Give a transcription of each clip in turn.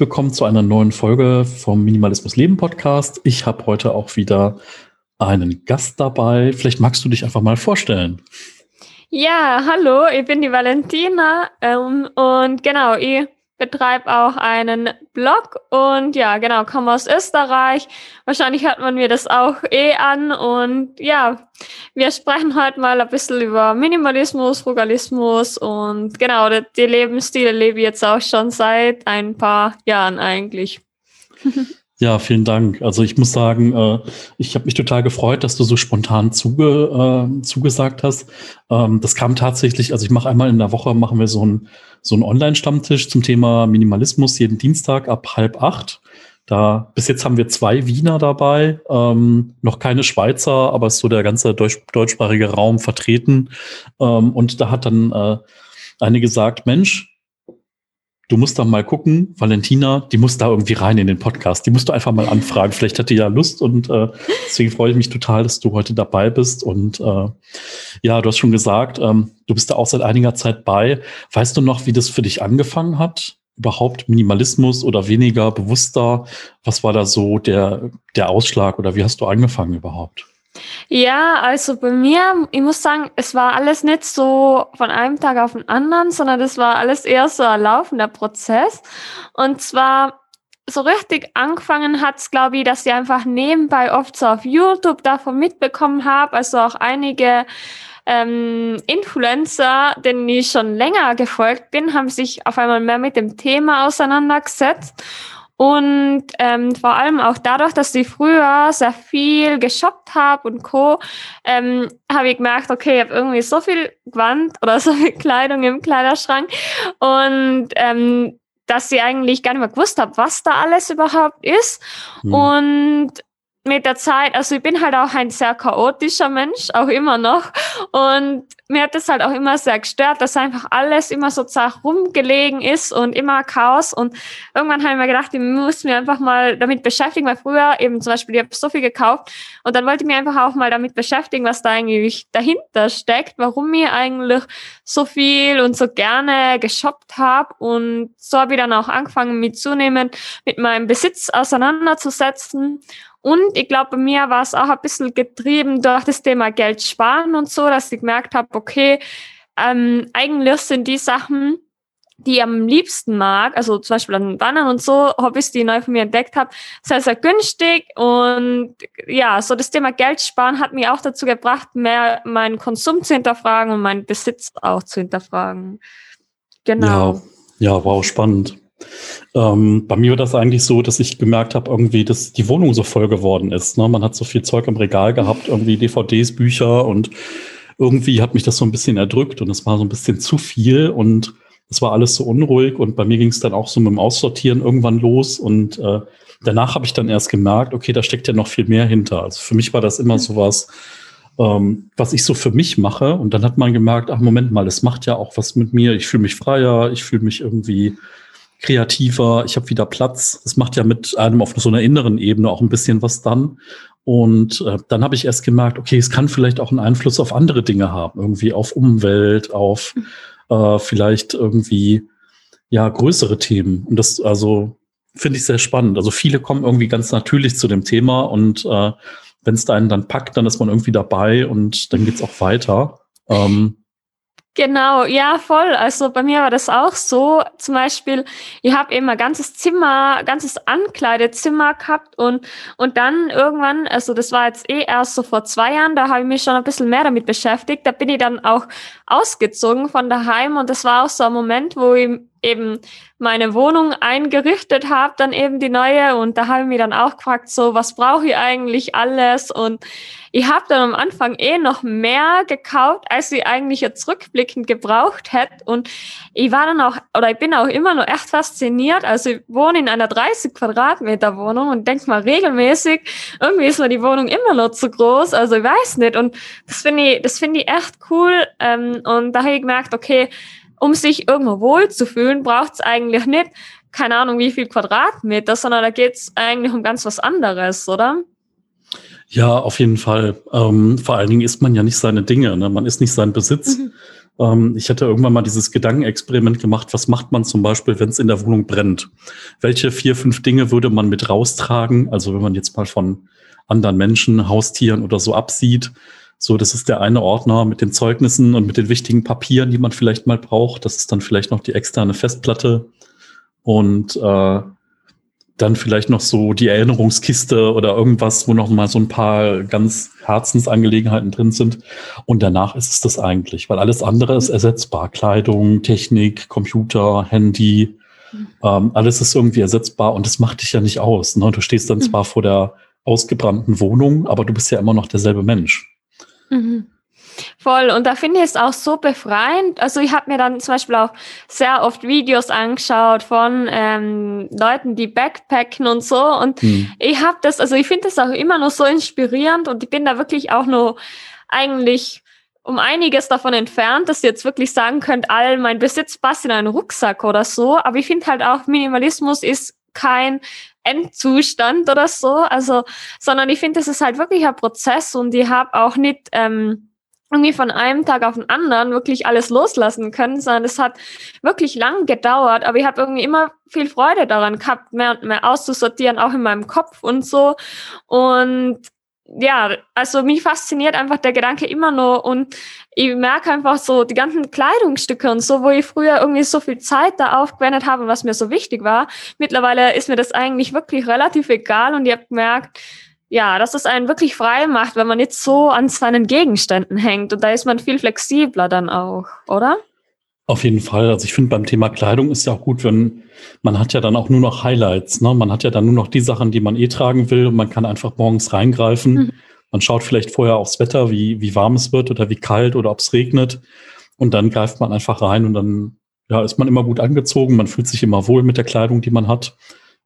willkommen zu einer neuen Folge vom Minimalismus Leben Podcast. Ich habe heute auch wieder einen Gast dabei. Vielleicht magst du dich einfach mal vorstellen. Ja, hallo, ich bin die Valentina ähm, und genau, ich betreibe auch einen Blog und ja, genau, komme aus Österreich. Wahrscheinlich hört man mir das auch eh an und ja, wir sprechen heute mal ein bisschen über Minimalismus, Frugalismus und genau, die Lebensstile lebe ich jetzt auch schon seit ein paar Jahren eigentlich. Ja, vielen Dank. Also ich muss sagen, äh, ich habe mich total gefreut, dass du so spontan zuge, äh, zugesagt hast. Ähm, das kam tatsächlich, also ich mache einmal in der Woche, machen wir so ein so einen Online-Stammtisch zum Thema Minimalismus jeden Dienstag ab halb acht. Da, bis jetzt haben wir zwei Wiener dabei, ähm, noch keine Schweizer, aber ist so der ganze deutsch, deutschsprachige Raum vertreten. Ähm, und da hat dann äh, eine gesagt, Mensch, du musst da mal gucken, Valentina, die muss da irgendwie rein in den Podcast. Die musst du einfach mal anfragen. Vielleicht hat die ja Lust und äh, deswegen freue ich mich total, dass du heute dabei bist. Und äh, ja, du hast schon gesagt, ähm, du bist da auch seit einiger Zeit bei. Weißt du noch, wie das für dich angefangen hat? Überhaupt Minimalismus oder weniger bewusster? Was war da so der, der Ausschlag oder wie hast du angefangen überhaupt? Ja, also bei mir, ich muss sagen, es war alles nicht so von einem Tag auf den anderen, sondern das war alles eher so ein laufender Prozess. Und zwar so richtig angefangen hat's, glaube ich, dass ich einfach nebenbei oft so auf YouTube davon mitbekommen habe, also auch einige ähm, Influencer, denen ich schon länger gefolgt bin, haben sich auf einmal mehr mit dem Thema auseinandergesetzt. Und ähm, vor allem auch dadurch, dass ich früher sehr viel geshoppt habe und Co., ähm, habe ich gemerkt, okay, ich habe irgendwie so viel Gewand oder so viel Kleidung im Kleiderschrank und ähm, dass ich eigentlich gar nicht mehr gewusst habe, was da alles überhaupt ist. Hm. Und mit der Zeit, also ich bin halt auch ein sehr chaotischer Mensch, auch immer noch. Und mir hat das halt auch immer sehr gestört, dass einfach alles immer so zart rumgelegen ist und immer Chaos. Und irgendwann habe ich mir gedacht, ich muss mich einfach mal damit beschäftigen, weil früher eben zum Beispiel, ich habe so viel gekauft und dann wollte ich mich einfach auch mal damit beschäftigen, was da eigentlich dahinter steckt, warum ich eigentlich so viel und so gerne geshoppt habe. Und so habe ich dann auch angefangen, mich zunehmend mit meinem Besitz auseinanderzusetzen. Und ich glaube, bei mir war es auch ein bisschen getrieben durch das Thema Geld sparen und so, dass ich gemerkt habe, okay, ähm, eigentlich sind die Sachen, die ich am liebsten mag, also zum Beispiel an Wandern und so, Hobbys, die ich neu von mir entdeckt habe, sehr, sehr günstig. Und ja, so das Thema Geld sparen hat mich auch dazu gebracht, mehr meinen Konsum zu hinterfragen und meinen Besitz auch zu hinterfragen. Genau. Ja, ja wow, spannend. Ähm, bei mir war das eigentlich so, dass ich gemerkt habe, irgendwie, dass die Wohnung so voll geworden ist. Ne? Man hat so viel Zeug im Regal gehabt, irgendwie DVDs, Bücher und irgendwie hat mich das so ein bisschen erdrückt und es war so ein bisschen zu viel und es war alles so unruhig und bei mir ging es dann auch so mit dem Aussortieren irgendwann los und äh, danach habe ich dann erst gemerkt, okay, da steckt ja noch viel mehr hinter. Also für mich war das immer so was, ähm, was ich so für mich mache und dann hat man gemerkt, ach Moment mal, es macht ja auch was mit mir. Ich fühle mich freier, ich fühle mich irgendwie kreativer, ich habe wieder Platz. Das macht ja mit einem auf so einer inneren Ebene auch ein bisschen was dann. Und äh, dann habe ich erst gemerkt, okay, es kann vielleicht auch einen Einfluss auf andere Dinge haben, irgendwie auf Umwelt, auf äh, vielleicht irgendwie ja größere Themen. Und das also finde ich sehr spannend. Also viele kommen irgendwie ganz natürlich zu dem Thema und äh, wenn es da einen dann packt, dann ist man irgendwie dabei und dann geht's auch weiter. Ähm, Genau, ja, voll. Also bei mir war das auch so. Zum Beispiel, ich habe eben ein ganzes Zimmer, ganzes Ankleidezimmer gehabt und, und dann irgendwann, also das war jetzt eh erst so vor zwei Jahren, da habe ich mich schon ein bisschen mehr damit beschäftigt. Da bin ich dann auch ausgezogen von daheim und das war auch so ein Moment, wo ich eben meine Wohnung eingerichtet habe, dann eben die neue und da habe ich mich dann auch gefragt, so was brauche ich eigentlich alles und ich habe dann am Anfang eh noch mehr gekauft, als ich eigentlich jetzt rückblickend gebraucht hätte und ich war dann auch, oder ich bin auch immer noch echt fasziniert, also ich wohne in einer 30 Quadratmeter Wohnung und denk mal regelmäßig, irgendwie ist mir die Wohnung immer noch zu groß, also ich weiß nicht. Und das finde ich, das finde ich echt cool. Ähm, und da habe ich gemerkt, okay, um sich irgendwo wohl zu fühlen, braucht es eigentlich nicht, keine Ahnung, wie viel Quadratmeter, sondern da geht es eigentlich um ganz was anderes, oder? Ja, auf jeden Fall. Ähm, vor allen Dingen ist man ja nicht seine Dinge, ne? man ist nicht sein Besitz. Mhm. Ähm, ich hatte irgendwann mal dieses Gedankenexperiment gemacht, was macht man zum Beispiel, wenn es in der Wohnung brennt? Welche vier, fünf Dinge würde man mit raustragen? Also wenn man jetzt mal von anderen Menschen, Haustieren oder so absieht. So, das ist der eine Ordner mit den Zeugnissen und mit den wichtigen Papieren, die man vielleicht mal braucht. Das ist dann vielleicht noch die externe Festplatte. Und äh, dann vielleicht noch so die Erinnerungskiste oder irgendwas, wo noch mal so ein paar ganz Herzensangelegenheiten drin sind. Und danach ist es das eigentlich, weil alles andere ist ersetzbar. Kleidung, Technik, Computer, Handy, ähm, alles ist irgendwie ersetzbar und das macht dich ja nicht aus. Ne? Du stehst dann mhm. zwar vor der ausgebrannten Wohnung, aber du bist ja immer noch derselbe Mensch. Mhm. Voll. Und da finde ich es auch so befreiend. Also ich habe mir dann zum Beispiel auch sehr oft Videos angeschaut von ähm, Leuten, die backpacken und so. Und mhm. ich habe das, also ich finde das auch immer noch so inspirierend und ich bin da wirklich auch nur eigentlich um einiges davon entfernt, dass ihr jetzt wirklich sagen könnt, all mein Besitz passt in einen Rucksack oder so. Aber ich finde halt auch, Minimalismus ist kein Endzustand oder so. Also, sondern ich finde, das ist halt wirklich ein Prozess und ich habe auch nicht ähm, irgendwie von einem Tag auf den anderen wirklich alles loslassen können, sondern es hat wirklich lang gedauert, aber ich habe irgendwie immer viel Freude daran gehabt, mehr und mehr auszusortieren, auch in meinem Kopf und so. Und ja, also mich fasziniert einfach der Gedanke immer noch und ich merke einfach so die ganzen Kleidungsstücke und so, wo ich früher irgendwie so viel Zeit da aufgewendet habe und was mir so wichtig war. Mittlerweile ist mir das eigentlich wirklich relativ egal und ich habe gemerkt, ja, dass es einen wirklich frei macht, wenn man jetzt so an seinen Gegenständen hängt. Und da ist man viel flexibler dann auch, oder? Auf jeden Fall. Also ich finde beim Thema Kleidung ist ja auch gut, wenn man hat ja dann auch nur noch Highlights. Ne? Man hat ja dann nur noch die Sachen, die man eh tragen will und man kann einfach morgens reingreifen. Mhm. Man schaut vielleicht vorher aufs Wetter, wie, wie warm es wird oder wie kalt oder ob es regnet. Und dann greift man einfach rein und dann ja, ist man immer gut angezogen. Man fühlt sich immer wohl mit der Kleidung, die man hat.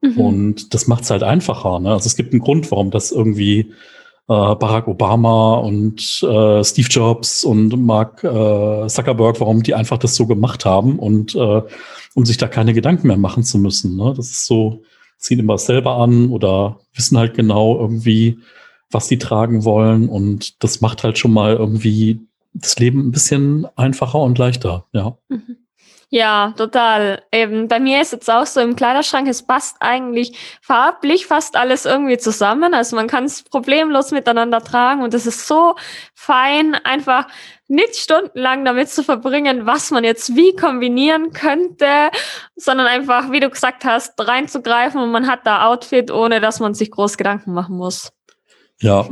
Mhm. Und das macht es halt einfacher. Ne? Also es gibt einen Grund, warum das irgendwie äh, Barack Obama und äh, Steve Jobs und Mark äh, Zuckerberg, warum die einfach das so gemacht haben und äh, um sich da keine Gedanken mehr machen zu müssen. Ne? Das ist so, ziehen immer selber an oder wissen halt genau irgendwie, was sie tragen wollen. Und das macht halt schon mal irgendwie das Leben ein bisschen einfacher und leichter, ja. Mhm. Ja, total. Eben, bei mir ist jetzt auch so im Kleiderschrank, es passt eigentlich farblich fast alles irgendwie zusammen. Also man kann es problemlos miteinander tragen und es ist so fein, einfach nicht stundenlang damit zu verbringen, was man jetzt wie kombinieren könnte, sondern einfach, wie du gesagt hast, reinzugreifen und man hat da Outfit, ohne dass man sich groß Gedanken machen muss. Ja,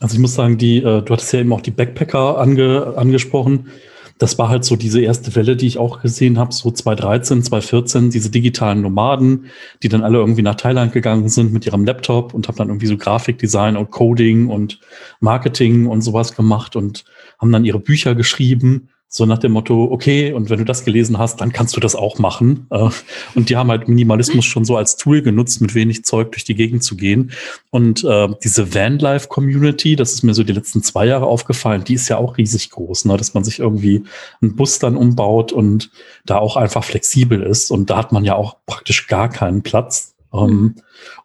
also ich muss sagen, die, äh, du hattest ja eben auch die Backpacker ange, angesprochen das war halt so diese erste Welle, die ich auch gesehen habe, so 2013, 2014, diese digitalen Nomaden, die dann alle irgendwie nach Thailand gegangen sind mit ihrem Laptop und haben dann irgendwie so Grafikdesign und Coding und Marketing und sowas gemacht und haben dann ihre Bücher geschrieben so nach dem Motto, okay, und wenn du das gelesen hast, dann kannst du das auch machen. Äh, und die haben halt Minimalismus schon so als Tool genutzt, mit wenig Zeug durch die Gegend zu gehen. Und äh, diese Vanlife-Community, das ist mir so die letzten zwei Jahre aufgefallen, die ist ja auch riesig groß, ne? dass man sich irgendwie einen Bus dann umbaut und da auch einfach flexibel ist. Und da hat man ja auch praktisch gar keinen Platz. Mhm.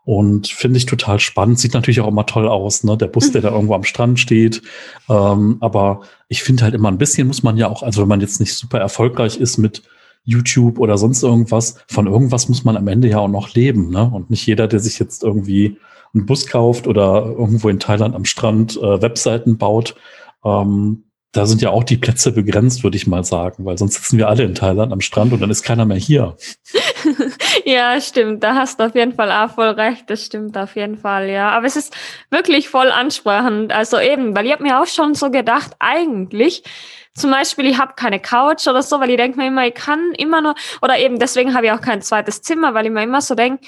Und finde ich total spannend. Sieht natürlich auch immer toll aus, ne? Der Bus, der da irgendwo am Strand steht. Ähm, aber ich finde halt immer ein bisschen muss man ja auch, also wenn man jetzt nicht super erfolgreich ist mit YouTube oder sonst irgendwas, von irgendwas muss man am Ende ja auch noch leben, ne? Und nicht jeder, der sich jetzt irgendwie einen Bus kauft oder irgendwo in Thailand am Strand äh, Webseiten baut, ähm, da sind ja auch die Plätze begrenzt, würde ich mal sagen, weil sonst sitzen wir alle in Thailand am Strand und dann ist keiner mehr hier. ja, stimmt. Da hast du auf jeden Fall auch voll recht. Das stimmt auf jeden Fall, ja. Aber es ist wirklich voll ansprechend. Also eben, weil ich habe mir auch schon so gedacht, eigentlich, zum Beispiel, ich habe keine Couch oder so, weil ich denke mir immer, ich kann immer nur, oder eben deswegen habe ich auch kein zweites Zimmer, weil ich mir immer so denke,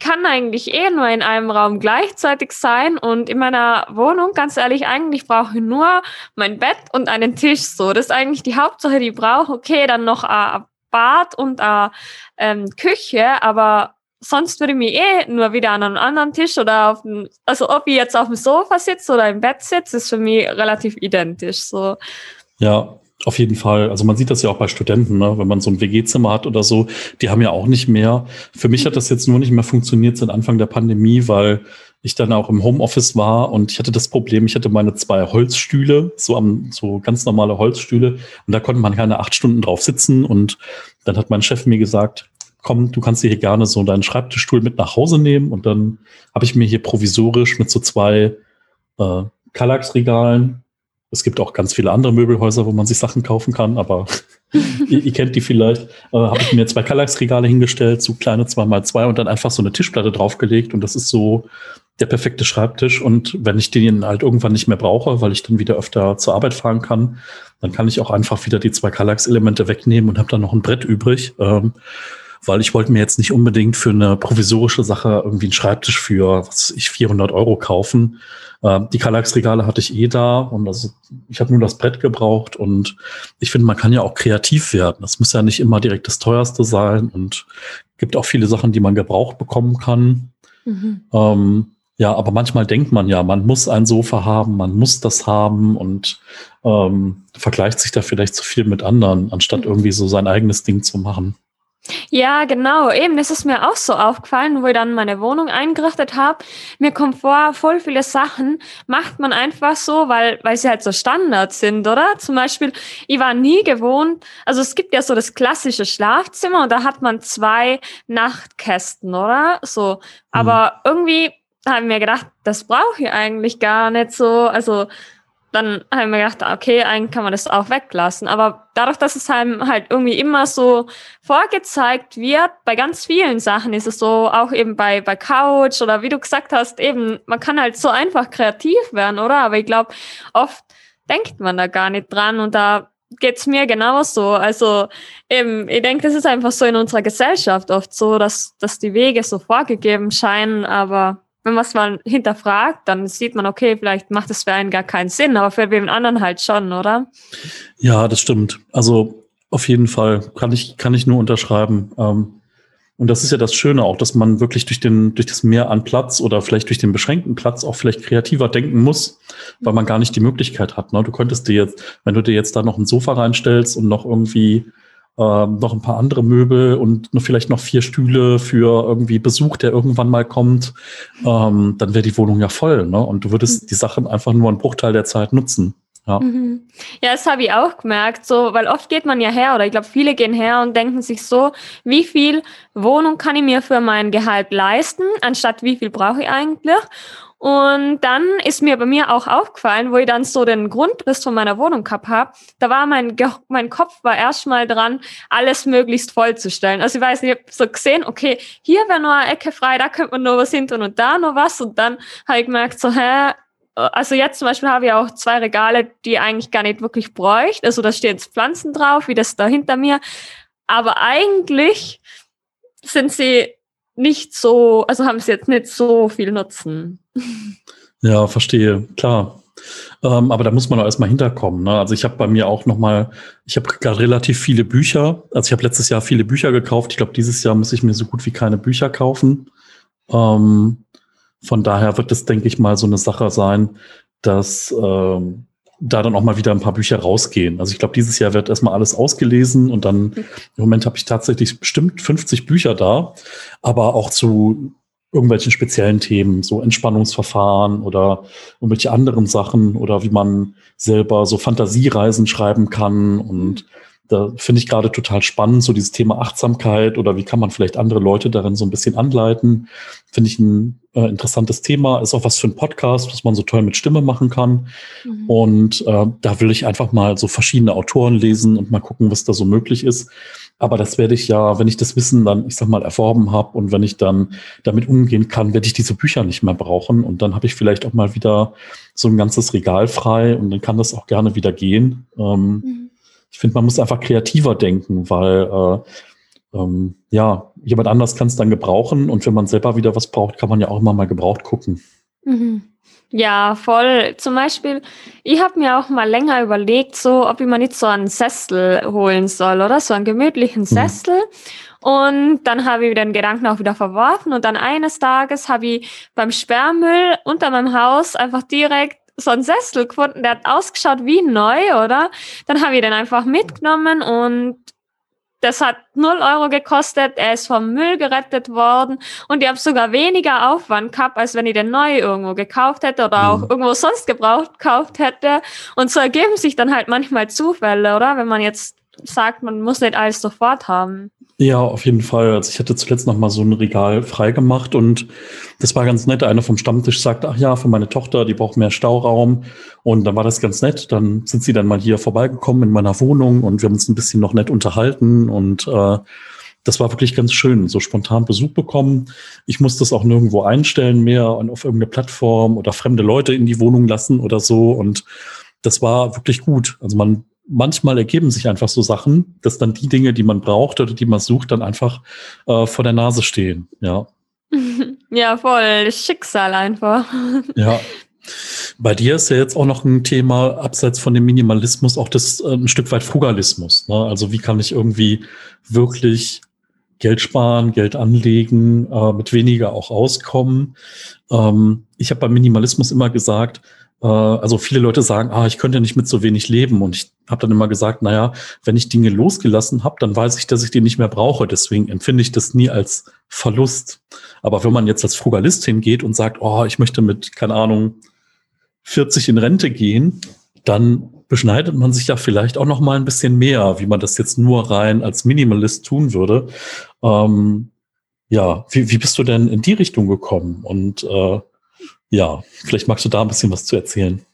kann eigentlich eh nur in einem Raum gleichzeitig sein und in meiner Wohnung, ganz ehrlich, eigentlich brauche ich nur mein Bett und einen Tisch. So, das ist eigentlich die Hauptsache, die ich brauche. Okay, dann noch ein Bad und eine ähm, Küche, aber sonst würde ich mich eh nur wieder an einem anderen Tisch oder auf dem, also ob ich jetzt auf dem Sofa sitze oder im Bett sitze, ist für mich relativ identisch. So. Ja, Auf jeden Fall. Also man sieht das ja auch bei Studenten, ne? wenn man so ein WG-Zimmer hat oder so, die haben ja auch nicht mehr. Für mich hat das jetzt nur nicht mehr funktioniert seit Anfang der Pandemie, weil ich dann auch im Homeoffice war und ich hatte das Problem, ich hatte meine zwei Holzstühle, so am, so ganz normale Holzstühle und da konnte man keine acht Stunden drauf sitzen und dann hat mein Chef mir gesagt, komm, du kannst dir hier gerne so deinen Schreibtischstuhl mit nach Hause nehmen und dann habe ich mir hier provisorisch mit so zwei äh, Kallax-Regalen es gibt auch ganz viele andere Möbelhäuser, wo man sich Sachen kaufen kann, aber ihr, ihr, kennt die vielleicht. Äh, Habe ich mir zwei Kallax-Regale hingestellt, so kleine 2x2 und dann einfach so eine Tischplatte draufgelegt und das ist so der perfekte Schreibtisch. Und wenn ich den halt irgendwann nicht mehr brauche, weil ich dann wieder öfter zur Arbeit fahren kann, dann kann ich auch einfach wieder die zwei Kallax-Elemente wegnehmen und habe dann noch ein Brett übrig. Ähm, weil ich wollte mir jetzt nicht unbedingt für eine provisorische Sache irgendwie einen Schreibtisch für, was ich, 400 Euro kaufen. Äh, die Kallax-Regale hatte ich eh da und also ich habe nur das Brett gebraucht und ich finde, man kann ja auch kreativ werden. Das muss ja nicht immer direkt das teuerste sein und gibt auch viele Sachen, die man gebraucht bekommen kann. Mhm. Ähm, ja, aber manchmal denkt man ja, man muss ein Sofa haben, man muss das haben und ähm, vergleicht sich da vielleicht zu viel mit anderen, anstatt mhm. irgendwie so sein eigenes Ding zu machen. Ja, genau. Eben, das ist mir auch so aufgefallen, wo ich dann meine Wohnung eingerichtet habe. Mir kommt vor, voll viele Sachen macht man einfach so, weil, weil sie halt so Standards sind, oder? Zum Beispiel, ich war nie gewohnt, also es gibt ja so das klassische Schlafzimmer und da hat man zwei Nachtkästen, oder? So. Aber mhm. irgendwie habe ich mir gedacht, das brauche ich eigentlich gar nicht so. Also dann habe ich mir gedacht, okay, eigentlich kann man das auch weglassen. Aber dadurch, dass es einem halt irgendwie immer so vorgezeigt wird, bei ganz vielen Sachen ist es so, auch eben bei, bei Couch oder wie du gesagt hast, eben, man kann halt so einfach kreativ werden, oder? Aber ich glaube, oft denkt man da gar nicht dran und da geht's mir genauso. Also eben, ich denke, das ist einfach so in unserer Gesellschaft oft so, dass, dass die Wege so vorgegeben scheinen, aber wenn man es mal hinterfragt, dann sieht man, okay, vielleicht macht es für einen gar keinen Sinn, aber für den anderen halt schon, oder? Ja, das stimmt. Also auf jeden Fall kann ich, kann ich nur unterschreiben. Ähm, und das ist ja das Schöne auch, dass man wirklich durch den, durch das Mehr an Platz oder vielleicht durch den beschränkten Platz auch vielleicht kreativer denken muss, weil man gar nicht die Möglichkeit hat. Ne? Du könntest dir jetzt, wenn du dir jetzt da noch ein Sofa reinstellst und noch irgendwie ähm, noch ein paar andere Möbel und noch vielleicht noch vier Stühle für irgendwie Besuch, der irgendwann mal kommt, ähm, dann wäre die Wohnung ja voll. Ne? Und du würdest mhm. die Sachen einfach nur einen Bruchteil der Zeit nutzen. Ja. Mhm. ja, das habe ich auch gemerkt, so, weil oft geht man ja her, oder ich glaube, viele gehen her und denken sich so, wie viel Wohnung kann ich mir für mein Gehalt leisten, anstatt wie viel brauche ich eigentlich? Und dann ist mir bei mir auch aufgefallen, wo ich dann so den Grundriss von meiner Wohnung gehabt habe, da war mein, mein Kopf war erstmal dran, alles möglichst vollzustellen. Also ich weiß nicht, ich habe so gesehen, okay, hier wäre nur eine Ecke frei, da könnte man noch was hinten und da noch was. Und dann habe ich gemerkt, so, hä, also jetzt zum Beispiel habe ich auch zwei Regale, die ich eigentlich gar nicht wirklich bräuchte. Also da stehen jetzt Pflanzen drauf, wie das da hinter mir. Aber eigentlich sind sie nicht so, also haben sie jetzt nicht so viel Nutzen. Ja, verstehe, klar. Ähm, aber da muss man auch erstmal hinterkommen. Ne? Also ich habe bei mir auch noch mal, ich habe gerade relativ viele Bücher. Also ich habe letztes Jahr viele Bücher gekauft. Ich glaube, dieses Jahr muss ich mir so gut wie keine Bücher kaufen. Ähm, von daher wird es, denke ich mal, so eine Sache sein, dass ähm, da dann auch mal wieder ein paar Bücher rausgehen. Also ich glaube, dieses Jahr wird erstmal alles ausgelesen und dann im Moment habe ich tatsächlich bestimmt 50 Bücher da, aber auch zu irgendwelchen speziellen Themen, so Entspannungsverfahren oder irgendwelche anderen Sachen oder wie man selber so Fantasiereisen schreiben kann und da finde ich gerade total spannend, so dieses Thema Achtsamkeit oder wie kann man vielleicht andere Leute darin so ein bisschen anleiten. Finde ich ein äh, interessantes Thema. Ist auch was für ein Podcast, was man so toll mit Stimme machen kann. Mhm. Und äh, da will ich einfach mal so verschiedene Autoren lesen und mal gucken, was da so möglich ist. Aber das werde ich ja, wenn ich das Wissen dann, ich sag mal, erworben habe und wenn ich dann damit umgehen kann, werde ich diese Bücher nicht mehr brauchen. Und dann habe ich vielleicht auch mal wieder so ein ganzes Regal frei und dann kann das auch gerne wieder gehen. Ähm, mhm ich finde, man muss einfach kreativer denken, weil äh, ähm, ja, jemand anders kann es dann gebrauchen und wenn man selber wieder was braucht, kann man ja auch immer mal gebraucht gucken. Mhm. Ja, voll. Zum Beispiel, ich habe mir auch mal länger überlegt, so ob ich mir nicht so einen Sessel holen soll, oder? So einen gemütlichen mhm. Sessel. Mhm. Und dann habe ich den Gedanken auch wieder verworfen. Und dann eines Tages habe ich beim Sperrmüll unter meinem Haus einfach direkt so einen Sessel gefunden, der hat ausgeschaut wie neu, oder? Dann habe ich den einfach mitgenommen und das hat 0 Euro gekostet, er ist vom Müll gerettet worden und ich habe sogar weniger Aufwand gehabt, als wenn ich den neu irgendwo gekauft hätte oder mhm. auch irgendwo sonst gebraucht gekauft hätte. Und so ergeben sich dann halt manchmal Zufälle, oder? Wenn man jetzt sagt, man muss nicht alles sofort haben. Ja, auf jeden Fall. Also ich hatte zuletzt noch mal so ein Regal freigemacht und das war ganz nett. Einer vom Stammtisch sagte, ach ja, für meine Tochter, die braucht mehr Stauraum. Und dann war das ganz nett. Dann sind sie dann mal hier vorbeigekommen in meiner Wohnung und wir haben uns ein bisschen noch nett unterhalten und äh, das war wirklich ganz schön, so spontan Besuch bekommen. Ich musste das auch nirgendwo einstellen mehr und auf irgendeine Plattform oder fremde Leute in die Wohnung lassen oder so. Und das war wirklich gut. Also man manchmal ergeben sich einfach so Sachen, dass dann die Dinge, die man braucht oder die man sucht, dann einfach äh, vor der Nase stehen. Ja. Ja, voll Schicksal einfach. Ja. Bei dir ist ja jetzt auch noch ein Thema, abseits von dem Minimalismus, auch das äh, ein Stück weit Frugalismus. Ne? Also wie kann ich irgendwie wirklich Geld sparen, Geld anlegen, äh, mit weniger auch auskommen. Ähm, ich habe beim Minimalismus immer gesagt, äh, also viele Leute sagen, ah, ich könnte nicht mit so wenig leben. Und ich habe dann immer gesagt, naja, wenn ich Dinge losgelassen habe, dann weiß ich, dass ich die nicht mehr brauche. Deswegen empfinde ich das nie als Verlust. Aber wenn man jetzt als Frugalist hingeht und sagt, oh, ich möchte mit, keine Ahnung, 40 in Rente gehen, dann beschneidet man sich ja vielleicht auch noch mal ein bisschen mehr, wie man das jetzt nur rein als Minimalist tun würde. Ähm, ja, wie, wie bist du denn in die Richtung gekommen? Und äh, ja, vielleicht magst du da ein bisschen was zu erzählen.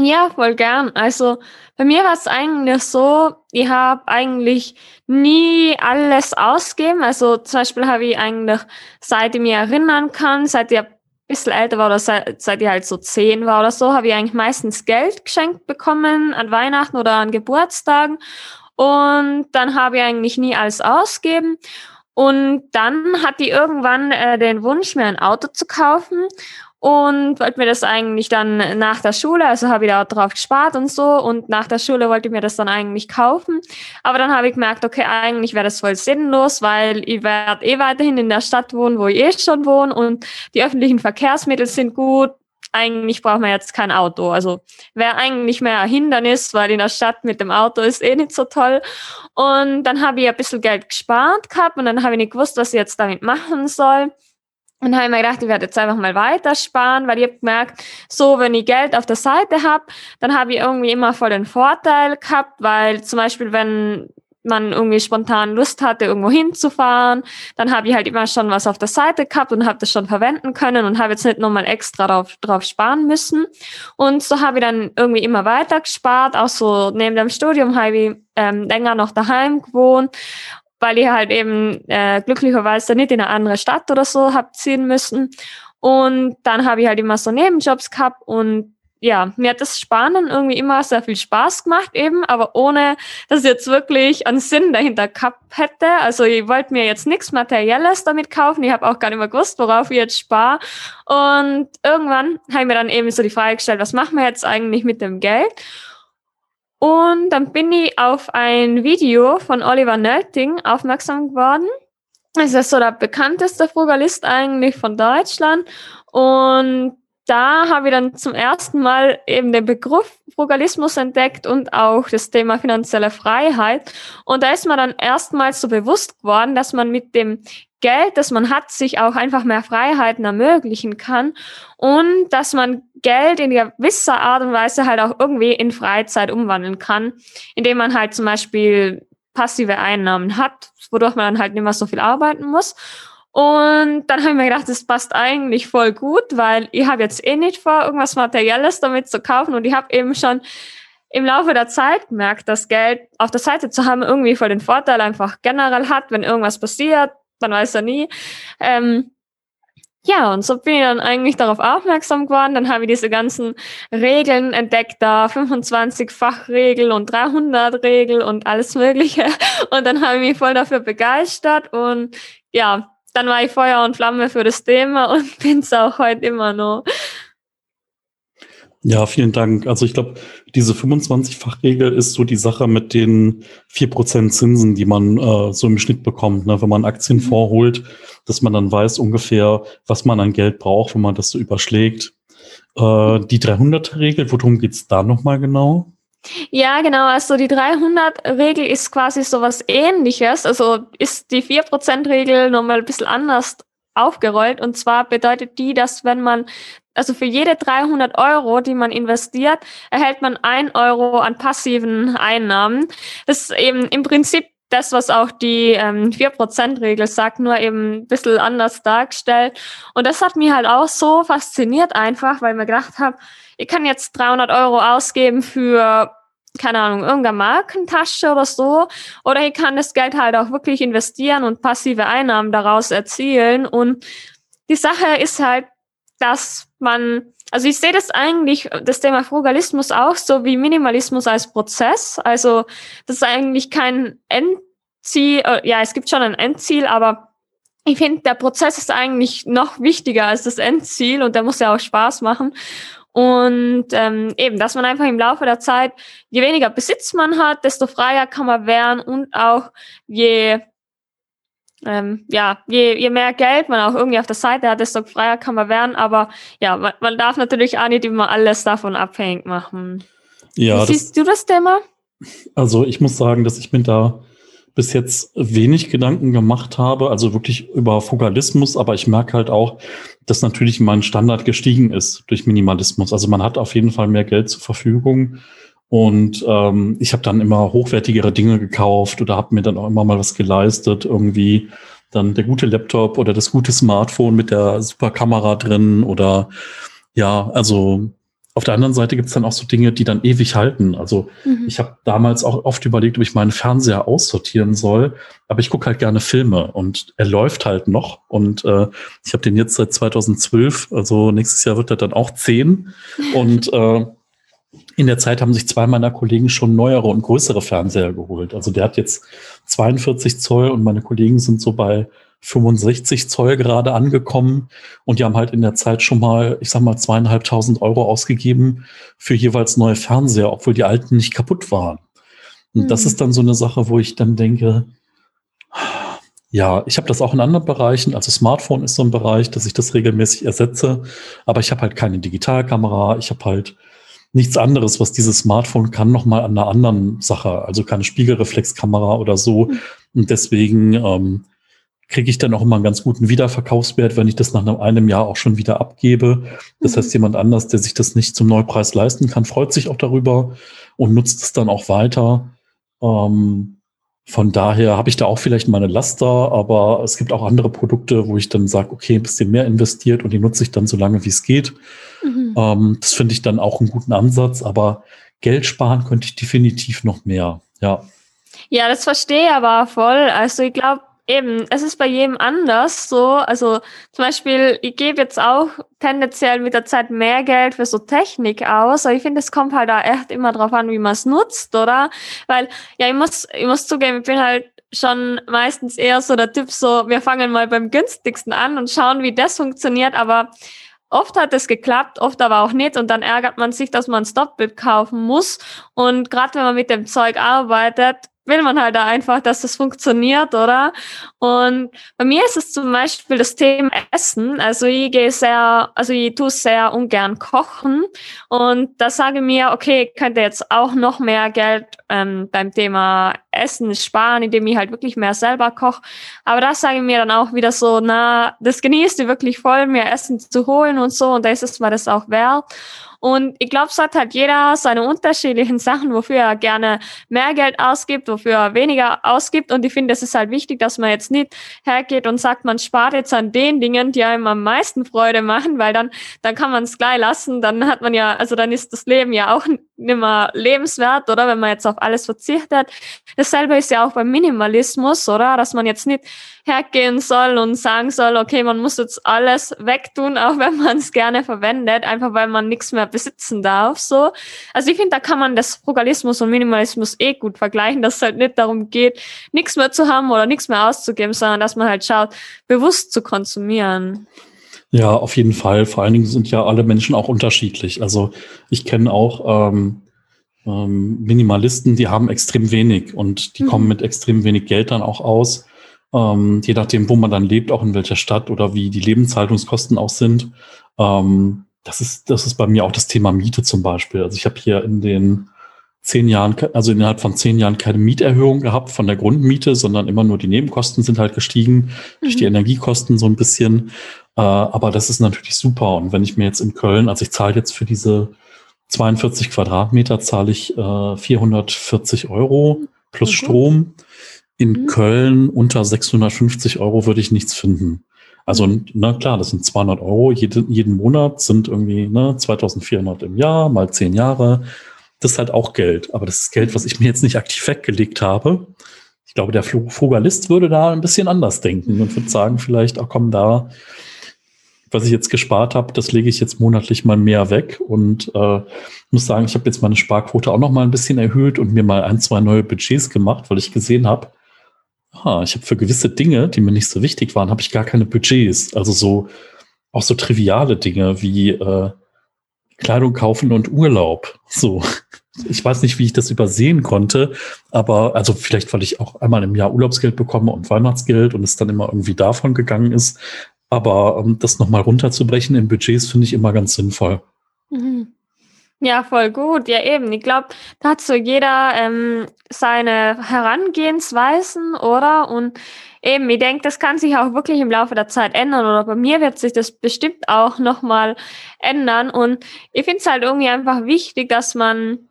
Ja, voll gern. Also bei mir war es eigentlich so, ich habe eigentlich nie alles ausgegeben. Also zum Beispiel habe ich eigentlich, seit ich mich erinnern kann, seit ich ein bisschen älter war oder seit, seit ich halt so zehn war oder so, habe ich eigentlich meistens Geld geschenkt bekommen an Weihnachten oder an Geburtstagen. Und dann habe ich eigentlich nie alles ausgegeben. Und dann hatte ich irgendwann äh, den Wunsch, mir ein Auto zu kaufen und wollte mir das eigentlich dann nach der Schule, also habe ich da drauf gespart und so und nach der Schule wollte ich mir das dann eigentlich kaufen. Aber dann habe ich gemerkt, okay, eigentlich wäre das voll sinnlos, weil ich werde eh weiterhin in der Stadt wohnen, wo ich eh schon wohne und die öffentlichen Verkehrsmittel sind gut. Eigentlich braucht man jetzt kein Auto. Also wäre eigentlich mehr ein Hindernis, weil in der Stadt mit dem Auto ist eh nicht so toll. Und dann habe ich ein bisschen Geld gespart gehabt und dann habe ich nicht gewusst, was ich jetzt damit machen soll. Und habe ich mir gedacht, ich werde jetzt einfach mal weiter sparen, weil ich habe gemerkt, so wenn ich Geld auf der Seite habe, dann habe ich irgendwie immer voll den Vorteil gehabt, weil zum Beispiel, wenn man irgendwie spontan Lust hatte, irgendwo hinzufahren, dann habe ich halt immer schon was auf der Seite gehabt und habe das schon verwenden können und habe jetzt nicht nochmal extra drauf, drauf sparen müssen. Und so habe ich dann irgendwie immer weiter gespart. Auch so neben dem Studium habe ich ähm, länger noch daheim gewohnt weil ich halt eben äh, glücklicherweise nicht in eine andere Stadt oder so hab ziehen müssen. Und dann habe ich halt immer so Nebenjobs gehabt und ja, mir hat das Sparen irgendwie immer sehr viel Spaß gemacht eben, aber ohne, dass ich jetzt wirklich einen Sinn dahinter gehabt hätte. Also ich wollte mir jetzt nichts Materielles damit kaufen. Ich habe auch gar nicht mehr gewusst, worauf ich jetzt spare. Und irgendwann habe ich mir dann eben so die Frage gestellt, was machen wir jetzt eigentlich mit dem Geld? Und dann bin ich auf ein Video von Oliver Nölting aufmerksam geworden. Es ist so der bekannteste Frugalist eigentlich von Deutschland. Und da habe ich dann zum ersten Mal eben den Begriff Frugalismus entdeckt und auch das Thema finanzielle Freiheit. Und da ist mir dann erstmals so bewusst geworden, dass man mit dem Geld, das man hat, sich auch einfach mehr Freiheiten ermöglichen kann und dass man Geld in gewisser Art und Weise halt auch irgendwie in Freizeit umwandeln kann, indem man halt zum Beispiel passive Einnahmen hat, wodurch man dann halt nicht mehr so viel arbeiten muss. Und dann habe ich mir gedacht, das passt eigentlich voll gut, weil ich habe jetzt eh nicht vor, irgendwas Materielles damit zu kaufen und ich habe eben schon im Laufe der Zeit gemerkt, dass Geld auf der Seite zu haben irgendwie voll den Vorteil einfach generell hat, wenn irgendwas passiert, man weiß ja nie. Ähm, ja, und so bin ich dann eigentlich darauf aufmerksam geworden. Dann habe ich diese ganzen Regeln entdeckt, da 25-fach-Regel und 300-Regel und alles Mögliche. Und dann habe ich mich voll dafür begeistert und ja, dann war ich Feuer und Flamme für das Thema und bin es auch heute immer noch. Ja, vielen Dank. Also ich glaube, diese 25-fach-Regel ist so die Sache mit den 4% Zinsen, die man äh, so im Schnitt bekommt, ne? wenn man Aktien mhm. vorholt, dass man dann weiß ungefähr, was man an Geld braucht, wenn man das so überschlägt. Äh, die 300-Regel, worum geht es da nochmal genau? Ja, genau. Also die 300-Regel ist quasi so was ähnliches. Also ist die 4%-Regel nochmal ein bisschen anders aufgerollt. Und zwar bedeutet die, dass wenn man, also für jede 300 Euro, die man investiert, erhält man ein Euro an passiven Einnahmen. Das ist eben im Prinzip das, was auch die ähm, 4%-Regel sagt, nur eben ein bisschen anders dargestellt. Und das hat mich halt auch so fasziniert einfach, weil ich mir gedacht habe, ich kann jetzt 300 Euro ausgeben für, keine Ahnung, irgendeine Markentasche oder so. Oder ich kann das Geld halt auch wirklich investieren und passive Einnahmen daraus erzielen. Und die Sache ist halt, dass man, also ich sehe das eigentlich, das Thema Frugalismus auch so wie Minimalismus als Prozess. Also das ist eigentlich kein Endziel, äh, ja, es gibt schon ein Endziel, aber ich finde, der Prozess ist eigentlich noch wichtiger als das Endziel und der muss ja auch Spaß machen. Und ähm, eben, dass man einfach im Laufe der Zeit, je weniger Besitz man hat, desto freier kann man werden und auch je ähm, ja, je, je mehr Geld man auch irgendwie auf der Seite hat, desto freier kann man werden. Aber ja, man, man darf natürlich auch nicht immer alles davon abhängig machen. Ja, Wie siehst du das Thema? Also ich muss sagen, dass ich mir da bis jetzt wenig Gedanken gemacht habe, also wirklich über Fugalismus, aber ich merke halt auch, dass natürlich mein Standard gestiegen ist durch Minimalismus. Also man hat auf jeden Fall mehr Geld zur Verfügung und ähm, ich habe dann immer hochwertigere Dinge gekauft oder habe mir dann auch immer mal was geleistet, irgendwie dann der gute Laptop oder das gute Smartphone mit der super Kamera drin oder ja, also auf der anderen Seite gibt es dann auch so Dinge, die dann ewig halten. Also mhm. ich habe damals auch oft überlegt, ob ich meinen Fernseher aussortieren soll, aber ich gucke halt gerne Filme und er läuft halt noch und äh, ich habe den jetzt seit 2012, also nächstes Jahr wird er dann auch zehn und äh, in der Zeit haben sich zwei meiner Kollegen schon neuere und größere Fernseher geholt. Also der hat jetzt 42 Zoll und meine Kollegen sind so bei 65 Zoll gerade angekommen und die haben halt in der Zeit schon mal, ich sag mal, zweieinhalbtausend Euro ausgegeben für jeweils neue Fernseher, obwohl die alten nicht kaputt waren. Und mhm. das ist dann so eine Sache, wo ich dann denke, ja, ich habe das auch in anderen Bereichen. Also Smartphone ist so ein Bereich, dass ich das regelmäßig ersetze, aber ich habe halt keine Digitalkamera, ich habe halt nichts anderes, was dieses Smartphone kann, nochmal an einer anderen Sache, also keine Spiegelreflexkamera oder so. Mhm. Und deswegen ähm, kriege ich dann auch immer einen ganz guten Wiederverkaufswert, wenn ich das nach einem Jahr auch schon wieder abgebe. Das mhm. heißt, jemand anders, der sich das nicht zum Neupreis leisten kann, freut sich auch darüber und nutzt es dann auch weiter. Ähm, von daher habe ich da auch vielleicht meine Laster, aber es gibt auch andere Produkte, wo ich dann sage, okay, ein bisschen mehr investiert und die nutze ich dann so lange, wie es geht. Mhm. Ähm, das finde ich dann auch einen guten Ansatz, aber Geld sparen könnte ich definitiv noch mehr. Ja. Ja, das verstehe ich aber voll. Also ich glaube, eben, es ist bei jedem anders so. Also zum Beispiel, ich gebe jetzt auch tendenziell mit der Zeit mehr Geld für so Technik aus. Aber ich finde, es kommt halt da echt immer drauf an, wie man es nutzt, oder? Weil, ja, ich muss, ich muss zugeben, ich bin halt schon meistens eher so der Typ, so, wir fangen mal beim günstigsten an und schauen, wie das funktioniert, aber Oft hat es geklappt, oft aber auch nicht. Und dann ärgert man sich, dass man ein Stopbild kaufen muss. Und gerade wenn man mit dem Zeug arbeitet, will man halt einfach, dass das funktioniert, oder? Und bei mir ist es zum Beispiel das Thema Essen. Also ich gehe sehr, also ich tue sehr ungern kochen. Und da sage ich mir, okay, ich könnte jetzt auch noch mehr Geld ähm, beim Thema Essen sparen, indem ich halt wirklich mehr selber koche. Aber da sage ich mir dann auch wieder so, na, das genießt ihr wirklich voll, mehr Essen zu holen und so. Und da ist es mir das auch wert. Und ich glaube, es hat halt jeder seine unterschiedlichen Sachen, wofür er gerne mehr Geld ausgibt, wofür er weniger ausgibt. Und ich finde, es ist halt wichtig, dass man jetzt nicht hergeht und sagt, man spart jetzt an den Dingen, die einem am meisten Freude machen, weil dann, dann kann man es gleich lassen. Dann hat man ja, also dann ist das Leben ja auch nicht mehr lebenswert, oder? Wenn man jetzt auf alles verzichtet. Dasselbe ist ja auch beim Minimalismus, oder? Dass man jetzt nicht hergehen soll und sagen soll, okay, man muss jetzt alles wegtun, auch wenn man es gerne verwendet, einfach weil man nichts mehr besitzen darf. So. Also ich finde, da kann man das Frugalismus und Minimalismus eh gut vergleichen, dass es halt nicht darum geht, nichts mehr zu haben oder nichts mehr auszugeben, sondern dass man halt schaut, bewusst zu konsumieren. Ja, auf jeden Fall. Vor allen Dingen sind ja alle Menschen auch unterschiedlich. Also ich kenne auch ähm, ähm, Minimalisten, die haben extrem wenig und die mhm. kommen mit extrem wenig Geld dann auch aus. Ähm, je nachdem, wo man dann lebt, auch in welcher Stadt oder wie die Lebenshaltungskosten auch sind. Ähm, das ist, das ist bei mir auch das Thema Miete zum Beispiel. Also ich habe hier in den zehn Jahren, also innerhalb von zehn Jahren keine Mieterhöhung gehabt von der Grundmiete, sondern immer nur die Nebenkosten sind halt gestiegen, mhm. durch die mhm. Energiekosten so ein bisschen. Äh, aber das ist natürlich super. Und wenn ich mir jetzt in Köln, also ich zahle jetzt für diese 42 Quadratmeter, zahle ich äh, 440 Euro plus okay. Strom. In mhm. Köln unter 650 Euro würde ich nichts finden. Also, na klar, das sind 200 Euro jede, jeden Monat, sind irgendwie ne, 2400 im Jahr, mal zehn Jahre. Das ist halt auch Geld. Aber das ist Geld, was ich mir jetzt nicht aktiv weggelegt habe. Ich glaube, der Frugalist würde da ein bisschen anders denken und würde sagen, vielleicht, ach komm, da, was ich jetzt gespart habe, das lege ich jetzt monatlich mal mehr weg. Und äh, muss sagen, ich habe jetzt meine Sparquote auch noch mal ein bisschen erhöht und mir mal ein, zwei neue Budgets gemacht, weil ich gesehen habe, ah, ich habe für gewisse Dinge, die mir nicht so wichtig waren, habe ich gar keine Budgets. Also so auch so triviale Dinge wie äh, Kleidung kaufen und Urlaub. So. Ich weiß nicht, wie ich das übersehen konnte, aber also vielleicht, weil ich auch einmal im Jahr Urlaubsgeld bekomme und Weihnachtsgeld und es dann immer irgendwie davon gegangen ist. Aber ähm, das nochmal runterzubrechen in Budgets finde ich immer ganz sinnvoll. Mhm. Ja, voll gut. Ja, eben. Ich glaube, da hat so jeder ähm, seine Herangehensweisen, oder? Und eben, ich denke, das kann sich auch wirklich im Laufe der Zeit ändern. Oder bei mir wird sich das bestimmt auch nochmal ändern. Und ich finde es halt irgendwie einfach wichtig, dass man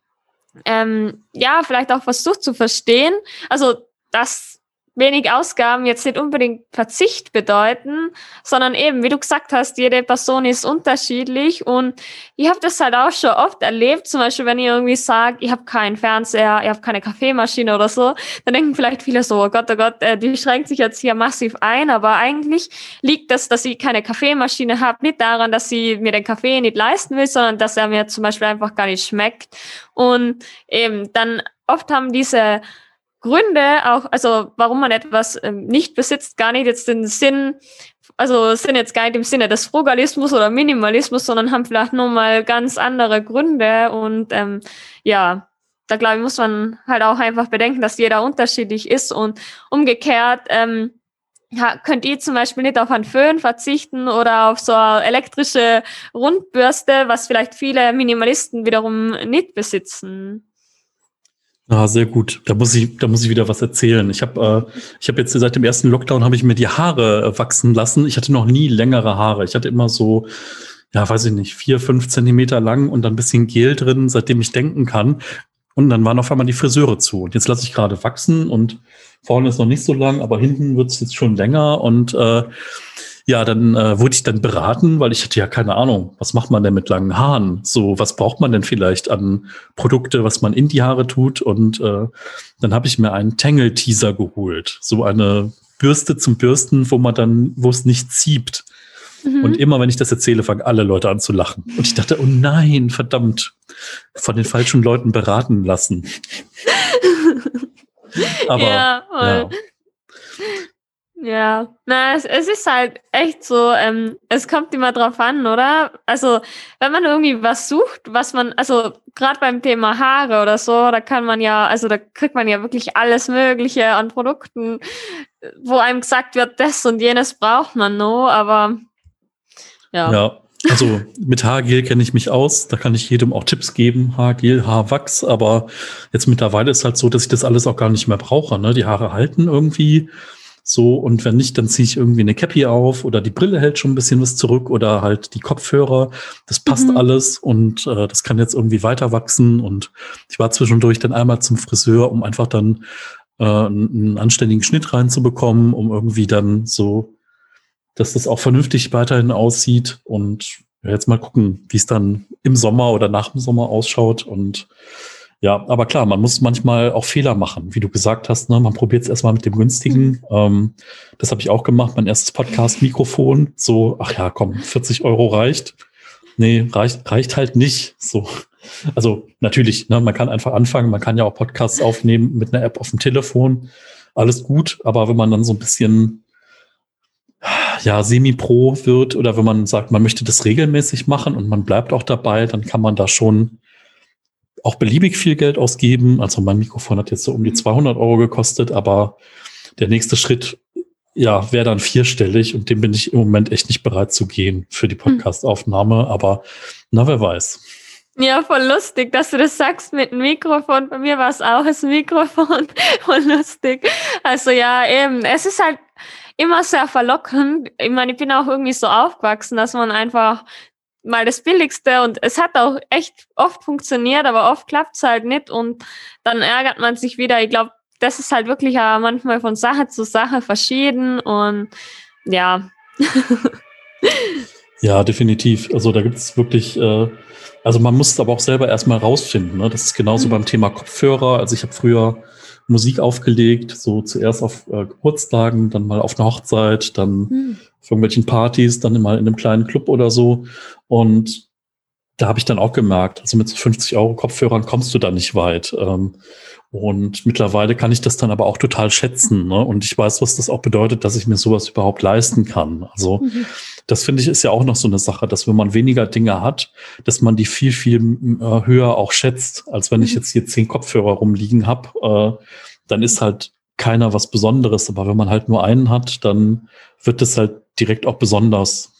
ähm, ja vielleicht auch versucht zu verstehen. Also, dass wenig Ausgaben jetzt nicht unbedingt Verzicht bedeuten, sondern eben, wie du gesagt hast, jede Person ist unterschiedlich. Und ich habe das halt auch schon oft erlebt, zum Beispiel, wenn ich irgendwie sage, ich habe keinen Fernseher, ich habe keine Kaffeemaschine oder so, dann denken vielleicht viele so, oh Gott, oh Gott, äh, die schränkt sich jetzt hier massiv ein, aber eigentlich liegt das, dass ich keine Kaffeemaschine habe, nicht daran, dass sie mir den Kaffee nicht leisten will, sondern dass er mir zum Beispiel einfach gar nicht schmeckt. Und eben dann oft haben diese Gründe auch, also warum man etwas ähm, nicht besitzt, gar nicht jetzt den Sinn, also sind jetzt gar nicht im Sinne des Frugalismus oder Minimalismus, sondern haben vielleicht nur mal ganz andere Gründe und ähm, ja, da glaube ich, muss man halt auch einfach bedenken, dass jeder unterschiedlich ist und umgekehrt ähm, ja, könnt ihr zum Beispiel nicht auf einen Föhn verzichten oder auf so eine elektrische Rundbürste, was vielleicht viele Minimalisten wiederum nicht besitzen. Ah, sehr gut. Da muss ich, da muss ich wieder was erzählen. Ich habe, äh, ich habe jetzt seit dem ersten Lockdown habe ich mir die Haare äh, wachsen lassen. Ich hatte noch nie längere Haare. Ich hatte immer so, ja, weiß ich nicht, vier, fünf Zentimeter lang und dann ein bisschen Gel drin, seitdem ich denken kann. Und dann waren auf einmal die Friseure zu. Und jetzt lasse ich gerade wachsen und vorne ist noch nicht so lang, aber hinten wird es jetzt schon länger und äh, ja, dann äh, wurde ich dann beraten, weil ich hatte ja keine Ahnung, was macht man denn mit langen Haaren? So, was braucht man denn vielleicht an Produkte, was man in die Haare tut? Und äh, dann habe ich mir einen Tangle-Teaser geholt. So eine Bürste zum Bürsten, wo man dann, wo es nicht zieht. Mhm. Und immer, wenn ich das erzähle, fangen alle Leute an zu lachen. Und ich dachte, oh nein, verdammt, von den falschen Leuten beraten lassen. Aber ja, ja. Ja, na, es, es ist halt echt so, ähm, es kommt immer drauf an, oder? Also, wenn man irgendwie was sucht, was man, also gerade beim Thema Haare oder so, da kann man ja, also da kriegt man ja wirklich alles Mögliche an Produkten, wo einem gesagt wird, das und jenes braucht man nur, aber ja. Ja, also mit Haargel kenne ich mich aus, da kann ich jedem auch Tipps geben, Haargel, Haarwachs, aber jetzt mittlerweile ist halt so, dass ich das alles auch gar nicht mehr brauche. Ne? Die Haare halten irgendwie so, und wenn nicht, dann ziehe ich irgendwie eine Cappy auf oder die Brille hält schon ein bisschen was zurück oder halt die Kopfhörer. Das passt mhm. alles und äh, das kann jetzt irgendwie weiter wachsen. Und ich war zwischendurch dann einmal zum Friseur, um einfach dann äh, einen anständigen Schnitt reinzubekommen, um irgendwie dann so, dass das auch vernünftig weiterhin aussieht. Und ja, jetzt mal gucken, wie es dann im Sommer oder nach dem Sommer ausschaut. Und ja, aber klar, man muss manchmal auch Fehler machen, wie du gesagt hast. Ne? Man probiert es erstmal mit dem günstigen. Mhm. Ähm, das habe ich auch gemacht. Mein erstes Podcast-Mikrofon. So, ach ja, komm, 40 Euro reicht. Nee, reicht, reicht halt nicht. So. Also natürlich, ne, man kann einfach anfangen. Man kann ja auch Podcasts aufnehmen mit einer App auf dem Telefon. Alles gut. Aber wenn man dann so ein bisschen ja, semi-pro wird oder wenn man sagt, man möchte das regelmäßig machen und man bleibt auch dabei, dann kann man da schon auch beliebig viel Geld ausgeben. Also mein Mikrofon hat jetzt so um die 200 mhm. Euro gekostet, aber der nächste Schritt ja, wäre dann vierstellig und dem bin ich im Moment echt nicht bereit zu gehen für die hm. Podcastaufnahme, aber na, wer weiß. Ja, voll lustig, dass du das sagst mit dem Mikrofon. Bei mir war es auch das Mikrofon. voll lustig. Also ja, eben, es ist halt immer sehr verlockend. Ich meine, ich bin auch irgendwie so aufgewachsen, dass man einfach mal das Billigste und es hat auch echt oft funktioniert, aber oft klappt es halt nicht und dann ärgert man sich wieder. Ich glaube, das ist halt wirklich auch manchmal von Sache zu Sache verschieden und ja. ja, definitiv. Also da gibt es wirklich, äh, also man muss es aber auch selber erstmal rausfinden. Ne? Das ist genauso mhm. beim Thema Kopfhörer. Also ich habe früher Musik aufgelegt, so zuerst auf äh, Geburtstagen, dann mal auf einer Hochzeit, dann mhm. Auf irgendwelchen Partys, dann mal in einem kleinen Club oder so. Und da habe ich dann auch gemerkt, also mit so 50 Euro Kopfhörern kommst du da nicht weit. Ähm, und mittlerweile kann ich das dann aber auch total schätzen. Ne? Und ich weiß, was das auch bedeutet, dass ich mir sowas überhaupt leisten kann. Also mhm. das finde ich ist ja auch noch so eine Sache, dass wenn man weniger Dinge hat, dass man die viel, viel äh, höher auch schätzt, als wenn mhm. ich jetzt hier zehn Kopfhörer rumliegen habe. Äh, dann ist halt keiner was Besonderes. Aber wenn man halt nur einen hat, dann wird es halt direkt auch besonders.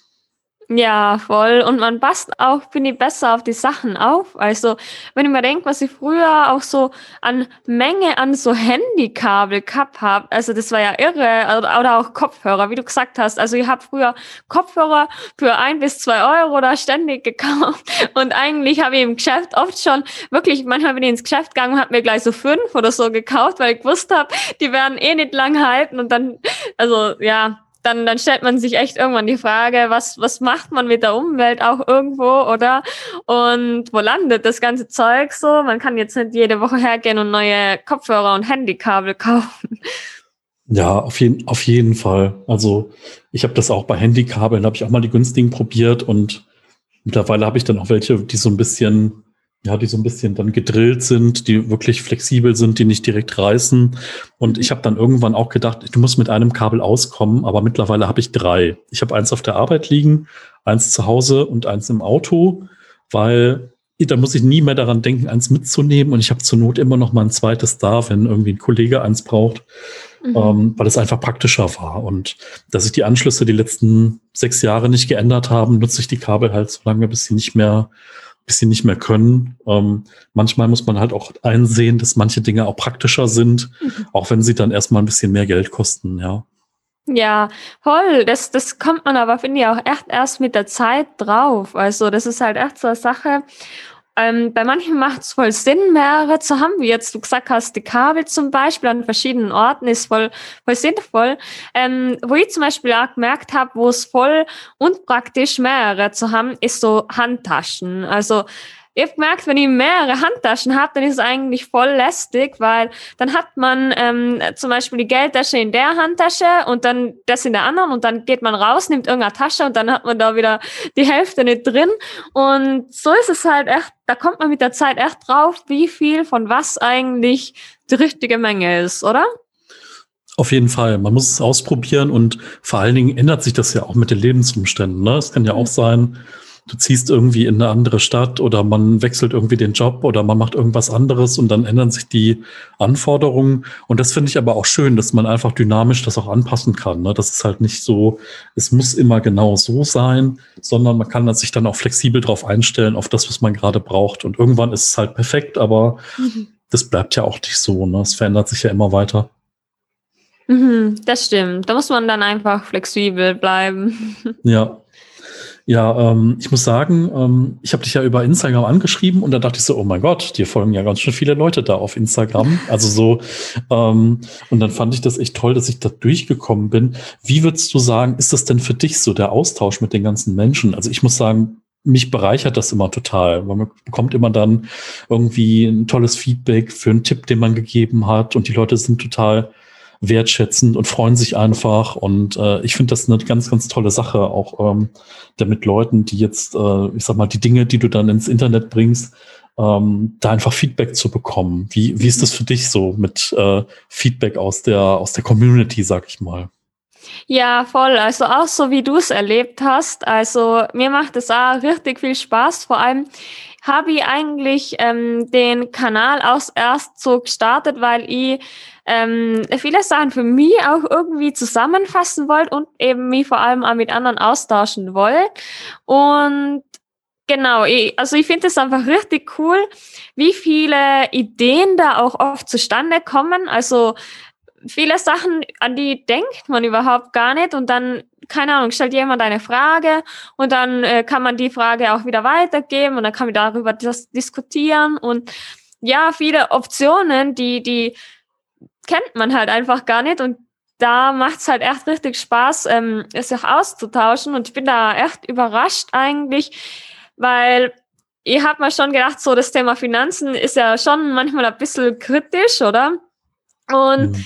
Ja, voll. Und man passt auch, finde ich, besser auf die Sachen auf. Also, wenn ich mir denke, was ich früher auch so an Menge an so Handykabel gehabt habe, also das war ja irre, oder, oder auch Kopfhörer, wie du gesagt hast. Also ich habe früher Kopfhörer für ein bis zwei Euro da ständig gekauft. Und eigentlich habe ich im Geschäft oft schon, wirklich, manchmal bin ich ins Geschäft gegangen und habe mir gleich so fünf oder so gekauft, weil ich gewusst habe, die werden eh nicht lang halten. Und dann, also ja, dann, dann stellt man sich echt irgendwann die Frage, was, was macht man mit der Umwelt auch irgendwo, oder? Und wo landet das ganze Zeug so? Man kann jetzt nicht jede Woche hergehen und neue Kopfhörer und Handykabel kaufen. Ja, auf jeden, auf jeden Fall. Also ich habe das auch bei Handykabeln, habe ich auch mal die günstigen probiert und mittlerweile habe ich dann auch welche, die so ein bisschen ja, die so ein bisschen dann gedrillt sind, die wirklich flexibel sind, die nicht direkt reißen. Und ich habe dann irgendwann auch gedacht, du musst mit einem Kabel auskommen, aber mittlerweile habe ich drei. Ich habe eins auf der Arbeit liegen, eins zu Hause und eins im Auto, weil da muss ich nie mehr daran denken, eins mitzunehmen. Und ich habe zur Not immer noch mal ein zweites da, wenn irgendwie ein Kollege eins braucht, mhm. ähm, weil es einfach praktischer war. Und dass sich die Anschlüsse die letzten sechs Jahre nicht geändert haben, nutze ich die Kabel halt so lange, bis sie nicht mehr bis sie nicht mehr können. Ähm, manchmal muss man halt auch einsehen, dass manche Dinge auch praktischer sind, mhm. auch wenn sie dann erstmal ein bisschen mehr Geld kosten, ja. Ja, voll. Das, das kommt man aber, finde ich, auch echt erst mit der Zeit drauf. Also, das ist halt echt so eine Sache. Ähm, bei manchen macht es voll Sinn, mehrere zu haben, wie jetzt du gesagt hast, die Kabel zum Beispiel an verschiedenen Orten ist voll, voll sinnvoll. Ähm, wo ich zum Beispiel auch gemerkt habe, wo es voll unpraktisch mehrere zu haben, ist so Handtaschen. Also ich habe gemerkt, wenn ich mehrere Handtaschen habe, dann ist es eigentlich voll lästig, weil dann hat man ähm, zum Beispiel die Geldtasche in der Handtasche und dann das in der anderen und dann geht man raus, nimmt irgendeine Tasche und dann hat man da wieder die Hälfte nicht drin. Und so ist es halt echt, da kommt man mit der Zeit echt drauf, wie viel von was eigentlich die richtige Menge ist, oder? Auf jeden Fall. Man muss es ausprobieren und vor allen Dingen ändert sich das ja auch mit den Lebensumständen. Ne? Es kann ja auch mhm. sein, du ziehst irgendwie in eine andere Stadt oder man wechselt irgendwie den Job oder man macht irgendwas anderes und dann ändern sich die Anforderungen. Und das finde ich aber auch schön, dass man einfach dynamisch das auch anpassen kann. Ne? Das ist halt nicht so, es muss immer genau so sein, sondern man kann sich dann auch flexibel darauf einstellen, auf das, was man gerade braucht. Und irgendwann ist es halt perfekt, aber mhm. das bleibt ja auch nicht so. Ne? Es verändert sich ja immer weiter. Mhm, das stimmt. Da muss man dann einfach flexibel bleiben. Ja, ja, ähm, ich muss sagen, ähm, ich habe dich ja über Instagram angeschrieben und da dachte ich so, oh mein Gott, dir folgen ja ganz schön viele Leute da auf Instagram. Also so, ähm, und dann fand ich das echt toll, dass ich da durchgekommen bin. Wie würdest du sagen, ist das denn für dich so der Austausch mit den ganzen Menschen? Also ich muss sagen, mich bereichert das immer total, weil man bekommt immer dann irgendwie ein tolles Feedback für einen Tipp, den man gegeben hat und die Leute sind total wertschätzend und freuen sich einfach. Und äh, ich finde das eine ganz, ganz tolle Sache, auch ähm, damit Leuten, die jetzt, äh, ich sag mal, die Dinge, die du dann ins Internet bringst, ähm, da einfach Feedback zu bekommen. Wie, wie ist das für dich so mit äh, Feedback aus der, aus der Community, sag ich mal? Ja, voll. Also auch so wie du es erlebt hast. Also mir macht es auch richtig viel Spaß. Vor allem habe ich eigentlich ähm, den Kanal auch erst so gestartet, weil ich ähm, viele Sachen für mich auch irgendwie zusammenfassen wollte und eben mich vor allem auch mit anderen austauschen wollte. Und Genau, ich, also ich finde es einfach richtig cool, wie viele Ideen da auch oft zustande kommen. Also viele Sachen, an die denkt man überhaupt gar nicht und dann, keine Ahnung, stellt jemand eine Frage und dann äh, kann man die Frage auch wieder weitergeben und dann kann man darüber das diskutieren und ja, viele Optionen, die, die kennt man halt einfach gar nicht und da macht es halt echt richtig Spaß, ähm, es sich auszutauschen und ich bin da echt überrascht eigentlich, weil ich habe mir schon gedacht, so das Thema Finanzen ist ja schon manchmal ein bisschen kritisch, oder? Und mhm.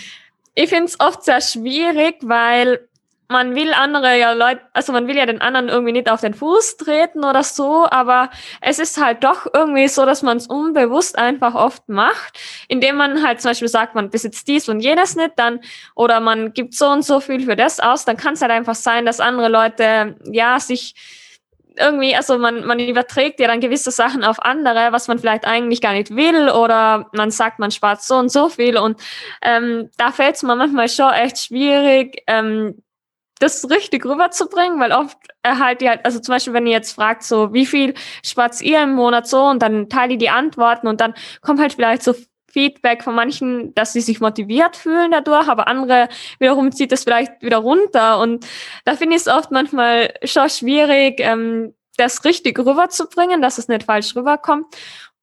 Ich finde es oft sehr schwierig, weil man will andere ja Leute, also man will ja den anderen irgendwie nicht auf den Fuß treten oder so, aber es ist halt doch irgendwie so, dass man es unbewusst einfach oft macht, indem man halt zum Beispiel sagt, man besitzt dies und jenes nicht, dann oder man gibt so und so viel für das aus, dann kann es halt einfach sein, dass andere Leute ja sich irgendwie, also man, man überträgt ja dann gewisse Sachen auf andere, was man vielleicht eigentlich gar nicht will oder man sagt, man spart so und so viel. Und ähm, da fällt es mir manchmal schon echt schwierig, ähm, das richtig rüberzubringen, weil oft erhalte ich halt, also zum Beispiel, wenn ihr jetzt fragt, so, wie viel spart ihr im Monat so und dann teile ich die Antworten und dann kommt halt vielleicht so Feedback von manchen, dass sie sich motiviert fühlen dadurch, aber andere wiederum zieht es vielleicht wieder runter. Und da finde ich es oft manchmal schon schwierig, ähm, das richtig rüberzubringen, dass es nicht falsch rüberkommt.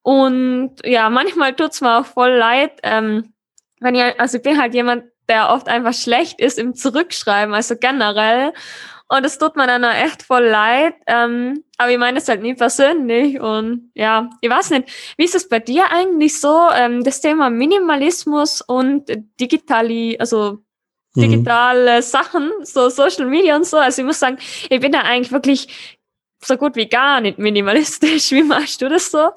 Und ja, manchmal tut es mir auch voll leid, ähm, wenn ich, also ich bin halt jemand, der oft einfach schlecht ist im Zurückschreiben, also generell. Und es tut mir dann auch echt voll leid. Ähm, aber ich meine es halt nie persönlich. Und ja, ich weiß nicht, wie ist es bei dir eigentlich so, ähm, das Thema Minimalismus und digitali, also mhm. digitale mhm. Sachen, so Social Media und so. Also ich muss sagen, ich bin da eigentlich wirklich so gut wie gar nicht minimalistisch. Wie machst du das so?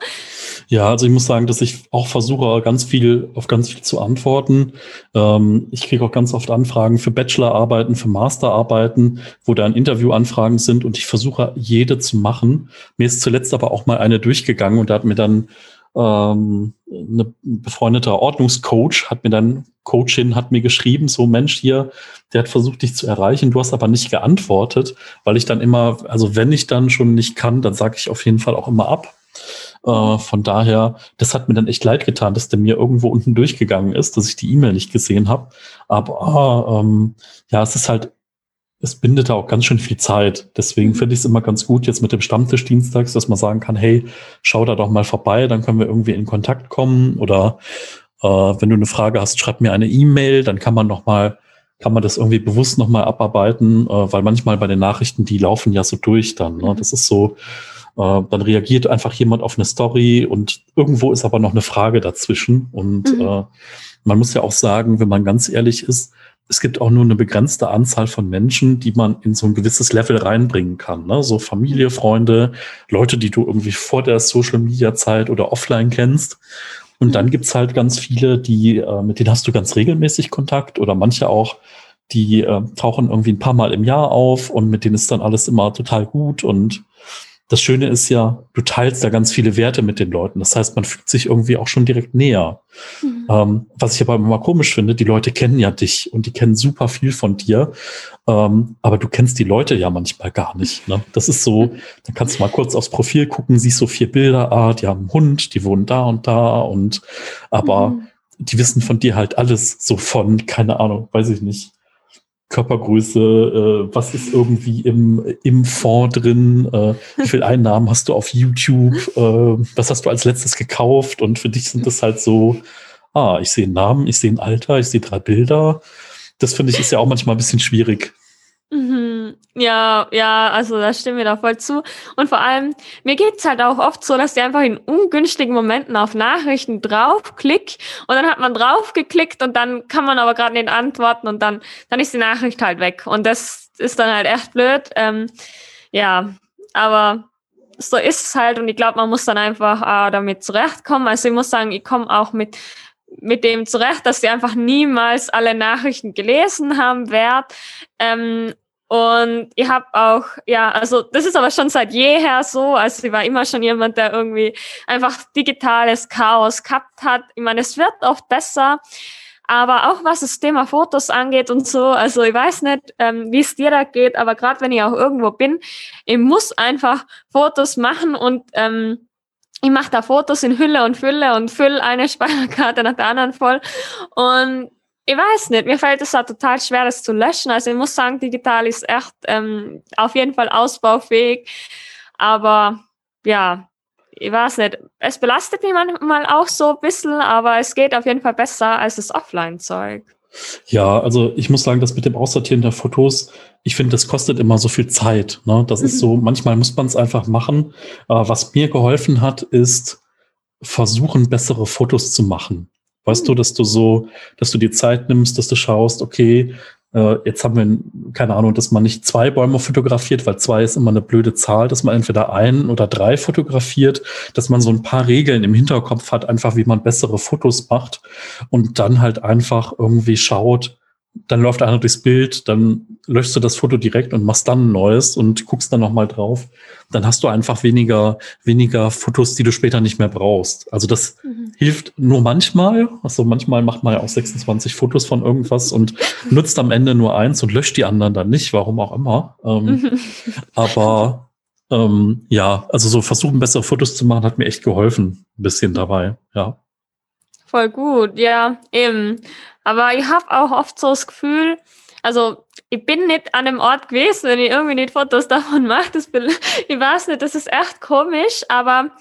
Ja, also ich muss sagen, dass ich auch versuche, ganz viel auf ganz viel zu antworten. Ähm, ich kriege auch ganz oft Anfragen für Bachelorarbeiten, für Masterarbeiten, wo dann Interviewanfragen sind und ich versuche jede zu machen. Mir ist zuletzt aber auch mal eine durchgegangen und da hat mir dann ähm, eine befreundete Ordnungscoach hat mir dann, Coachin hat mir geschrieben, so Mensch hier, der hat versucht, dich zu erreichen, du hast aber nicht geantwortet, weil ich dann immer, also wenn ich dann schon nicht kann, dann sage ich auf jeden Fall auch immer ab. Äh, von daher, das hat mir dann echt leid getan, dass der mir irgendwo unten durchgegangen ist, dass ich die E-Mail nicht gesehen habe. Aber ähm, ja, es ist halt es bindet da auch ganz schön viel Zeit. Deswegen mhm. finde ich es immer ganz gut jetzt mit dem Stammtisch dienstags, dass man sagen kann, hey, schau da doch mal vorbei, dann können wir irgendwie in Kontakt kommen. Oder äh, wenn du eine Frage hast, schreib mir eine E-Mail, dann kann man noch mal kann man das irgendwie bewusst noch mal abarbeiten, äh, weil manchmal bei den Nachrichten, die laufen ja so durch dann. Ne? Mhm. Das ist so, äh, dann reagiert einfach jemand auf eine Story und irgendwo ist aber noch eine Frage dazwischen. Und mhm. äh, man muss ja auch sagen, wenn man ganz ehrlich ist, es gibt auch nur eine begrenzte Anzahl von Menschen, die man in so ein gewisses Level reinbringen kann. Ne? So Familie, Freunde, Leute, die du irgendwie vor der Social-Media-Zeit oder offline kennst. Und dann mhm. gibt's halt ganz viele, die, äh, mit denen hast du ganz regelmäßig Kontakt oder manche auch, die äh, tauchen irgendwie ein paar Mal im Jahr auf und mit denen ist dann alles immer total gut und das Schöne ist ja, du teilst da ganz viele Werte mit den Leuten. Das heißt, man fühlt sich irgendwie auch schon direkt näher. Mhm. Ähm, was ich aber immer komisch finde, die Leute kennen ja dich und die kennen super viel von dir. Ähm, aber du kennst die Leute ja manchmal gar nicht. Ne? Das ist so, dann kannst du mal kurz aufs Profil gucken, siehst so vier Bilder, ah, die haben einen Hund, die wohnen da und da und aber mhm. die wissen von dir halt alles so von, keine Ahnung, weiß ich nicht Körpergröße, äh, was ist irgendwie im, im Fond drin, äh, wie viel Einnahmen hast du auf YouTube, äh, was hast du als letztes gekauft und für dich sind das halt so, ah, ich sehe einen Namen, ich sehe ein Alter, ich sehe drei Bilder. Das finde ich ist ja auch manchmal ein bisschen schwierig. Mhm. Ja, ja, also da stimmen wir da voll zu. Und vor allem, mir geht's halt auch oft so, dass ich einfach in ungünstigen Momenten auf Nachrichten draufklick und dann hat man draufgeklickt und dann kann man aber gerade nicht antworten und dann, dann ist die Nachricht halt weg. Und das ist dann halt echt blöd. Ähm, ja, aber so ist es halt und ich glaube, man muss dann einfach äh, damit zurechtkommen. Also ich muss sagen, ich komme auch mit mit dem zurecht, dass sie einfach niemals alle Nachrichten gelesen haben werde. Ähm, Und ich habe auch, ja, also das ist aber schon seit jeher so. Also ich war immer schon jemand, der irgendwie einfach digitales Chaos gehabt hat. Ich meine, es wird oft besser. Aber auch was das Thema Fotos angeht und so, also ich weiß nicht, ähm, wie es dir da geht, aber gerade wenn ich auch irgendwo bin, ich muss einfach Fotos machen und ähm, ich mache da Fotos in Hülle und Fülle und fülle eine Speicherkarte nach der anderen voll. Und ich weiß nicht, mir fällt es da total schwer, das zu löschen. Also ich muss sagen, digital ist echt ähm, auf jeden Fall ausbaufähig. Aber ja, ich weiß nicht, es belastet mich manchmal auch so ein bisschen, aber es geht auf jeden Fall besser als das Offline-Zeug. Ja, also ich muss sagen, das mit dem Aussortieren der Fotos, ich finde, das kostet immer so viel Zeit. Ne? Das mhm. ist so, manchmal muss man es einfach machen. Aber was mir geholfen hat, ist versuchen, bessere Fotos zu machen. Weißt du, dass du so, dass du dir Zeit nimmst, dass du schaust, okay, äh, jetzt haben wir, keine Ahnung, dass man nicht zwei Bäume fotografiert, weil zwei ist immer eine blöde Zahl, dass man entweder ein oder drei fotografiert, dass man so ein paar Regeln im Hinterkopf hat, einfach wie man bessere Fotos macht und dann halt einfach irgendwie schaut, dann läuft einer durchs Bild, dann löschst du das Foto direkt und machst dann ein neues und guckst dann nochmal drauf. Dann hast du einfach weniger, weniger Fotos, die du später nicht mehr brauchst. Also das mhm. hilft nur manchmal. Also manchmal macht man ja auch 26 Fotos von irgendwas und nutzt am Ende nur eins und löscht die anderen dann nicht, warum auch immer. Ähm, mhm. Aber ähm, ja, also so versuchen, bessere Fotos zu machen, hat mir echt geholfen. Ein bisschen dabei, ja. Voll gut, ja, eben. Aber ich habe auch oft so das Gefühl, also ich bin nicht an dem Ort gewesen, wenn ich irgendwie nicht Fotos davon mache. Ich weiß nicht, das ist echt komisch, aber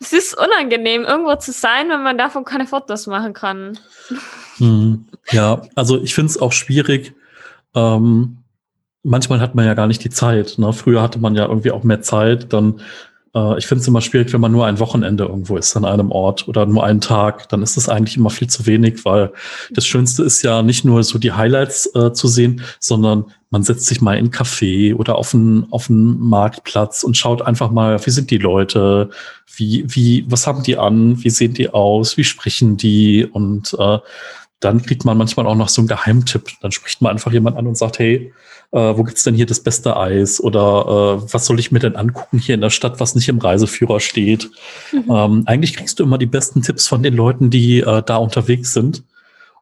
es ist unangenehm, irgendwo zu sein, wenn man davon keine Fotos machen kann. Hm, ja, also ich finde es auch schwierig. Ähm, manchmal hat man ja gar nicht die Zeit. Ne? Früher hatte man ja irgendwie auch mehr Zeit, dann äh, ich finde es immer schwierig, wenn man nur ein Wochenende irgendwo ist an einem Ort oder nur einen Tag, dann ist das eigentlich immer viel zu wenig, weil das Schönste ist ja nicht nur so die Highlights äh, zu sehen, sondern man setzt sich mal in einen Café oder auf einen, auf einen Marktplatz und schaut einfach mal, wie sind die Leute, wie, wie, was haben die an, wie sehen die aus, wie sprechen die und äh, dann kriegt man manchmal auch noch so einen Geheimtipp. Dann spricht man einfach jemand an und sagt, hey, äh, wo gibt's denn hier das beste Eis oder äh, was soll ich mir denn angucken hier in der Stadt, was nicht im Reiseführer steht. Mhm. Ähm, eigentlich kriegst du immer die besten Tipps von den Leuten, die äh, da unterwegs sind.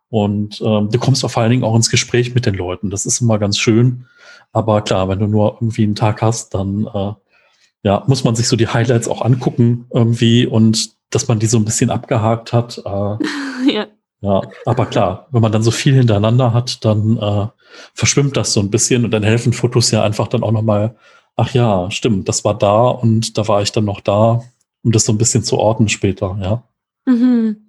Und ähm, du kommst auch vor allen Dingen auch ins Gespräch mit den Leuten. Das ist immer ganz schön. Aber klar, wenn du nur irgendwie einen Tag hast, dann äh, ja, muss man sich so die Highlights auch angucken irgendwie und dass man die so ein bisschen abgehakt hat. Äh, ja. Ja, aber klar, wenn man dann so viel hintereinander hat, dann äh, verschwimmt das so ein bisschen und dann helfen Fotos ja einfach dann auch nochmal, ach ja, stimmt, das war da und da war ich dann noch da, um das so ein bisschen zu orten später, ja. Mhm.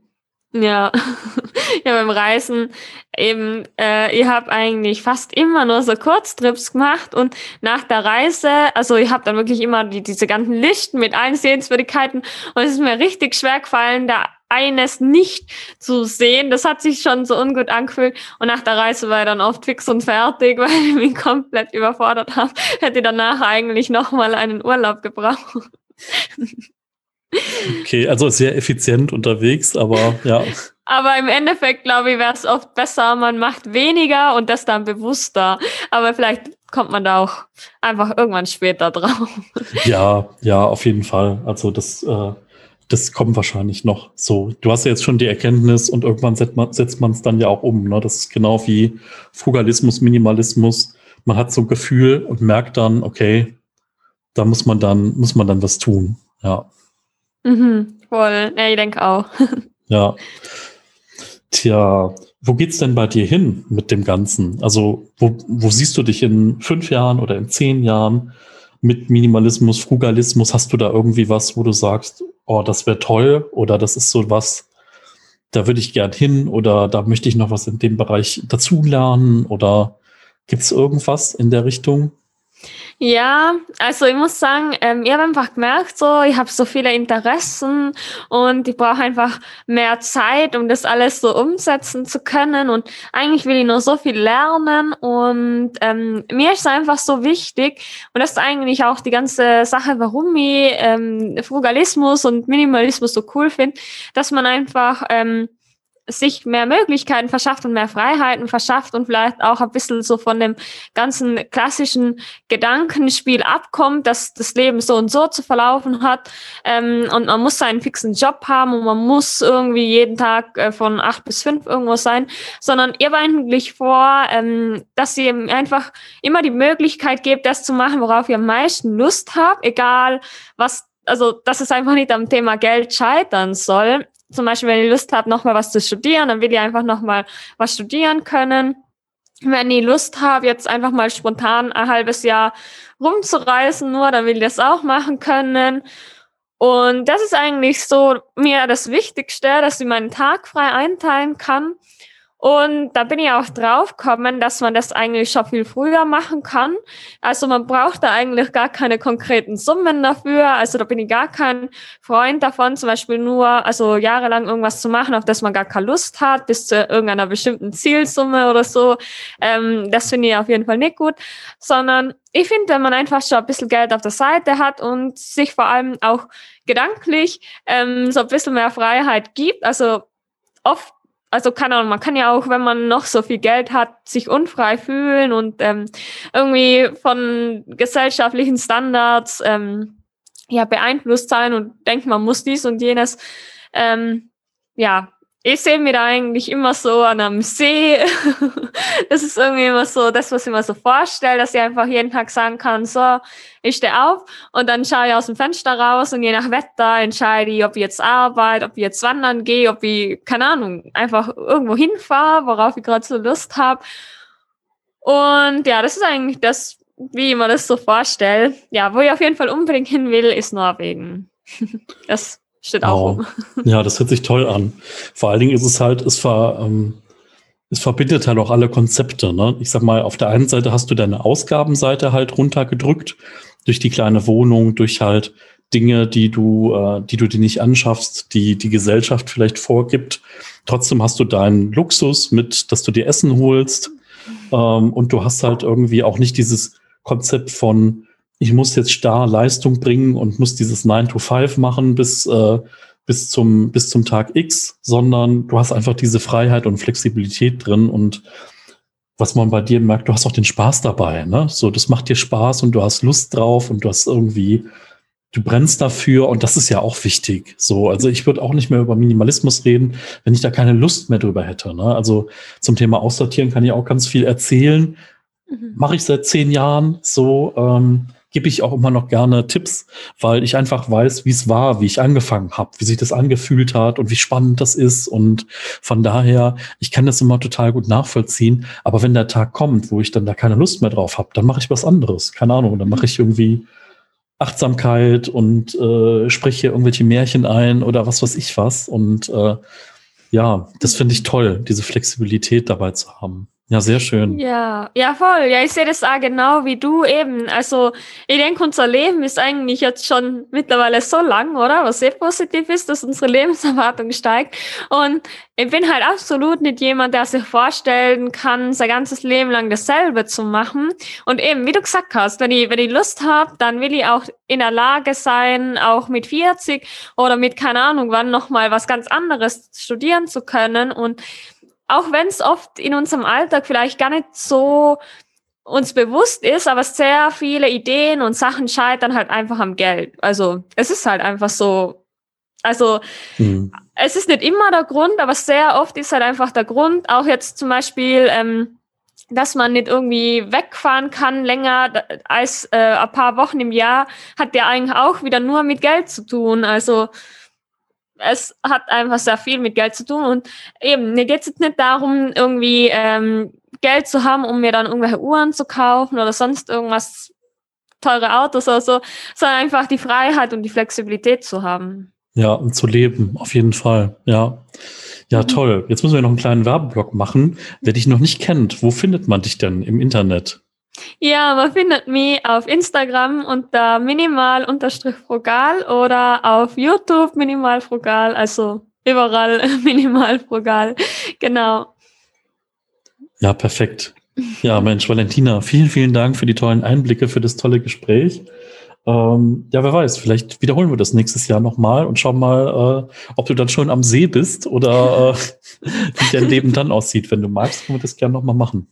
Ja, ja beim Reisen eben, äh, ich habe eigentlich fast immer nur so Kurztrips gemacht und nach der Reise, also ich habe dann wirklich immer die, diese ganzen Listen mit allen Sehenswürdigkeiten und es ist mir richtig schwer gefallen, da eines nicht zu sehen. Das hat sich schon so ungut angefühlt. Und nach der Reise war ich dann oft fix und fertig, weil ich mich komplett überfordert habe. Hätte danach eigentlich nochmal einen Urlaub gebraucht. Okay, also sehr effizient unterwegs, aber ja. Aber im Endeffekt, glaube ich, wäre es oft besser, man macht weniger und das dann bewusster. Aber vielleicht kommt man da auch einfach irgendwann später drauf. Ja, ja, auf jeden Fall. Also das äh, das kommt wahrscheinlich noch so. Du hast ja jetzt schon die Erkenntnis und irgendwann setzt man es dann ja auch um. Ne? Das ist genau wie Frugalismus, Minimalismus. Man hat so ein Gefühl und merkt dann, okay, da muss man dann, muss man dann was tun. Ja. Mhm, voll. Ja, ich denke auch. ja. Tja, wo geht's denn bei dir hin mit dem Ganzen? Also, wo, wo siehst du dich in fünf Jahren oder in zehn Jahren? mit Minimalismus, Frugalismus? Hast du da irgendwie was, wo du sagst, oh, das wäre toll oder das ist so was, da würde ich gern hin oder da möchte ich noch was in dem Bereich dazulernen oder gibt es irgendwas in der Richtung? Ja, also ich muss sagen, ähm, ich habe einfach gemerkt, so ich habe so viele Interessen und ich brauche einfach mehr Zeit, um das alles so umsetzen zu können. Und eigentlich will ich nur so viel lernen und ähm, mir ist einfach so wichtig und das ist eigentlich auch die ganze Sache, warum ich ähm, Frugalismus und Minimalismus so cool finde, dass man einfach ähm, sich mehr Möglichkeiten verschafft und mehr Freiheiten verschafft und vielleicht auch ein bisschen so von dem ganzen klassischen Gedankenspiel abkommt, dass das Leben so und so zu verlaufen hat. Ähm, und man muss seinen fixen Job haben und man muss irgendwie jeden Tag äh, von acht bis fünf irgendwo sein, sondern ihr war eigentlich vor, ähm, dass ihr einfach immer die Möglichkeit gebt, das zu machen, worauf ihr am meisten Lust habt, egal was also dass es einfach nicht am Thema Geld scheitern soll, zum Beispiel, wenn ich Lust habe, nochmal was zu studieren, dann will ich einfach nochmal was studieren können. Wenn ich Lust habe, jetzt einfach mal spontan ein halbes Jahr rumzureisen, nur, dann will ich das auch machen können. Und das ist eigentlich so mir das Wichtigste, dass ich meinen Tag frei einteilen kann und da bin ich auch drauf gekommen, dass man das eigentlich schon viel früher machen kann. Also man braucht da eigentlich gar keine konkreten Summen dafür. Also da bin ich gar kein Freund davon, zum Beispiel nur, also jahrelang irgendwas zu machen, auf das man gar keine Lust hat, bis zu irgendeiner bestimmten Zielsumme oder so. Ähm, das finde ich auf jeden Fall nicht gut. Sondern ich finde, wenn man einfach schon ein bisschen Geld auf der Seite hat und sich vor allem auch gedanklich ähm, so ein bisschen mehr Freiheit gibt, also oft also keine Ahnung, man kann ja auch, wenn man noch so viel Geld hat, sich unfrei fühlen und ähm, irgendwie von gesellschaftlichen Standards ähm, ja beeinflusst sein und denkt, man muss dies und jenes. Ähm, ja, ich sehe mir da eigentlich immer so an einem See. das ist irgendwie immer so das, was ich mir so vorstelle, dass ich einfach jeden Tag sagen kann, so, ich stehe auf und dann schaue ich aus dem Fenster raus und je nach Wetter entscheide ich, ob ich jetzt arbeite, ob ich jetzt wandern gehe, ob ich, keine Ahnung, einfach irgendwo hinfahre, worauf ich gerade so Lust habe. Und ja, das ist eigentlich das, wie ich mir das so vorstelle. Ja, wo ich auf jeden Fall unbedingt hin will, ist Norwegen. das Steht auch rum. Ja, das hört sich toll an. Vor allen Dingen ist es halt, es, ver, ähm, es verbindet halt auch alle Konzepte. Ne? Ich sag mal, auf der einen Seite hast du deine Ausgabenseite halt runtergedrückt durch die kleine Wohnung, durch halt Dinge, die du, äh, die du dir nicht anschaffst, die die Gesellschaft vielleicht vorgibt. Trotzdem hast du deinen Luxus mit, dass du dir Essen holst. Ähm, und du hast halt irgendwie auch nicht dieses Konzept von, ich muss jetzt starr Leistung bringen und muss dieses 9 to 5 machen bis, äh, bis, zum, bis zum Tag X, sondern du hast einfach diese Freiheit und Flexibilität drin und was man bei dir merkt, du hast auch den Spaß dabei, ne? So, das macht dir Spaß und du hast Lust drauf und du hast irgendwie, du brennst dafür und das ist ja auch wichtig. So, also ich würde auch nicht mehr über Minimalismus reden, wenn ich da keine Lust mehr drüber hätte. Ne? Also zum Thema Aussortieren kann ich auch ganz viel erzählen. Mhm. Mache ich seit zehn Jahren so. Ähm, gebe ich auch immer noch gerne Tipps, weil ich einfach weiß, wie es war, wie ich angefangen habe, wie sich das angefühlt hat und wie spannend das ist. Und von daher, ich kann das immer total gut nachvollziehen. Aber wenn der Tag kommt, wo ich dann da keine Lust mehr drauf habe, dann mache ich was anderes. Keine Ahnung, dann mache ich irgendwie Achtsamkeit und äh, spreche irgendwelche Märchen ein oder was weiß ich was. Und äh, ja, das finde ich toll, diese Flexibilität dabei zu haben. Ja, sehr schön. Ja, ja, voll. Ja, ich sehe das auch genau wie du eben. Also, ich denke, unser Leben ist eigentlich jetzt schon mittlerweile so lang, oder? Was sehr positiv ist, dass unsere Lebenserwartung steigt. Und ich bin halt absolut nicht jemand, der sich vorstellen kann, sein ganzes Leben lang dasselbe zu machen. Und eben, wie du gesagt hast, wenn ich, wenn ich Lust habe, dann will ich auch in der Lage sein, auch mit 40 oder mit keine Ahnung wann nochmal was ganz anderes studieren zu können. Und auch wenn es oft in unserem Alltag vielleicht gar nicht so uns bewusst ist, aber sehr viele Ideen und Sachen scheitern halt einfach am Geld. Also es ist halt einfach so. Also mhm. es ist nicht immer der Grund, aber sehr oft ist halt einfach der Grund. Auch jetzt zum Beispiel, ähm, dass man nicht irgendwie wegfahren kann länger als äh, ein paar Wochen im Jahr, hat ja eigentlich auch wieder nur mit Geld zu tun. Also es hat einfach sehr viel mit Geld zu tun und eben, mir geht es jetzt nicht darum, irgendwie ähm, Geld zu haben, um mir dann irgendwelche Uhren zu kaufen oder sonst irgendwas, teure Autos oder so, sondern einfach die Freiheit und die Flexibilität zu haben. Ja, und zu leben, auf jeden Fall, ja. Ja, toll. Jetzt müssen wir noch einen kleinen Werbeblock machen. Wer dich noch nicht kennt, wo findet man dich denn im Internet? Ja, man findet mich auf Instagram unter minimal-frugal oder auf YouTube minimal-frugal, also überall minimal-frugal, genau. Ja, perfekt. Ja, Mensch, Valentina, vielen, vielen Dank für die tollen Einblicke, für das tolle Gespräch. ähm, ja, wer weiß, vielleicht wiederholen wir das nächstes Jahr nochmal und schauen mal, äh, ob du dann schon am See bist oder äh, wie dein Leben dann aussieht. Wenn du magst, können wir das gerne nochmal machen.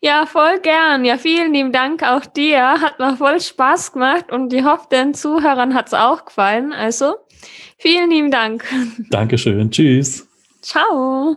Ja, voll gern. Ja, vielen lieben Dank auch dir. Hat mir voll Spaß gemacht und ich hoffe, den Zuhörern hat es auch gefallen. Also, vielen lieben Dank. Dankeschön. Tschüss. Ciao.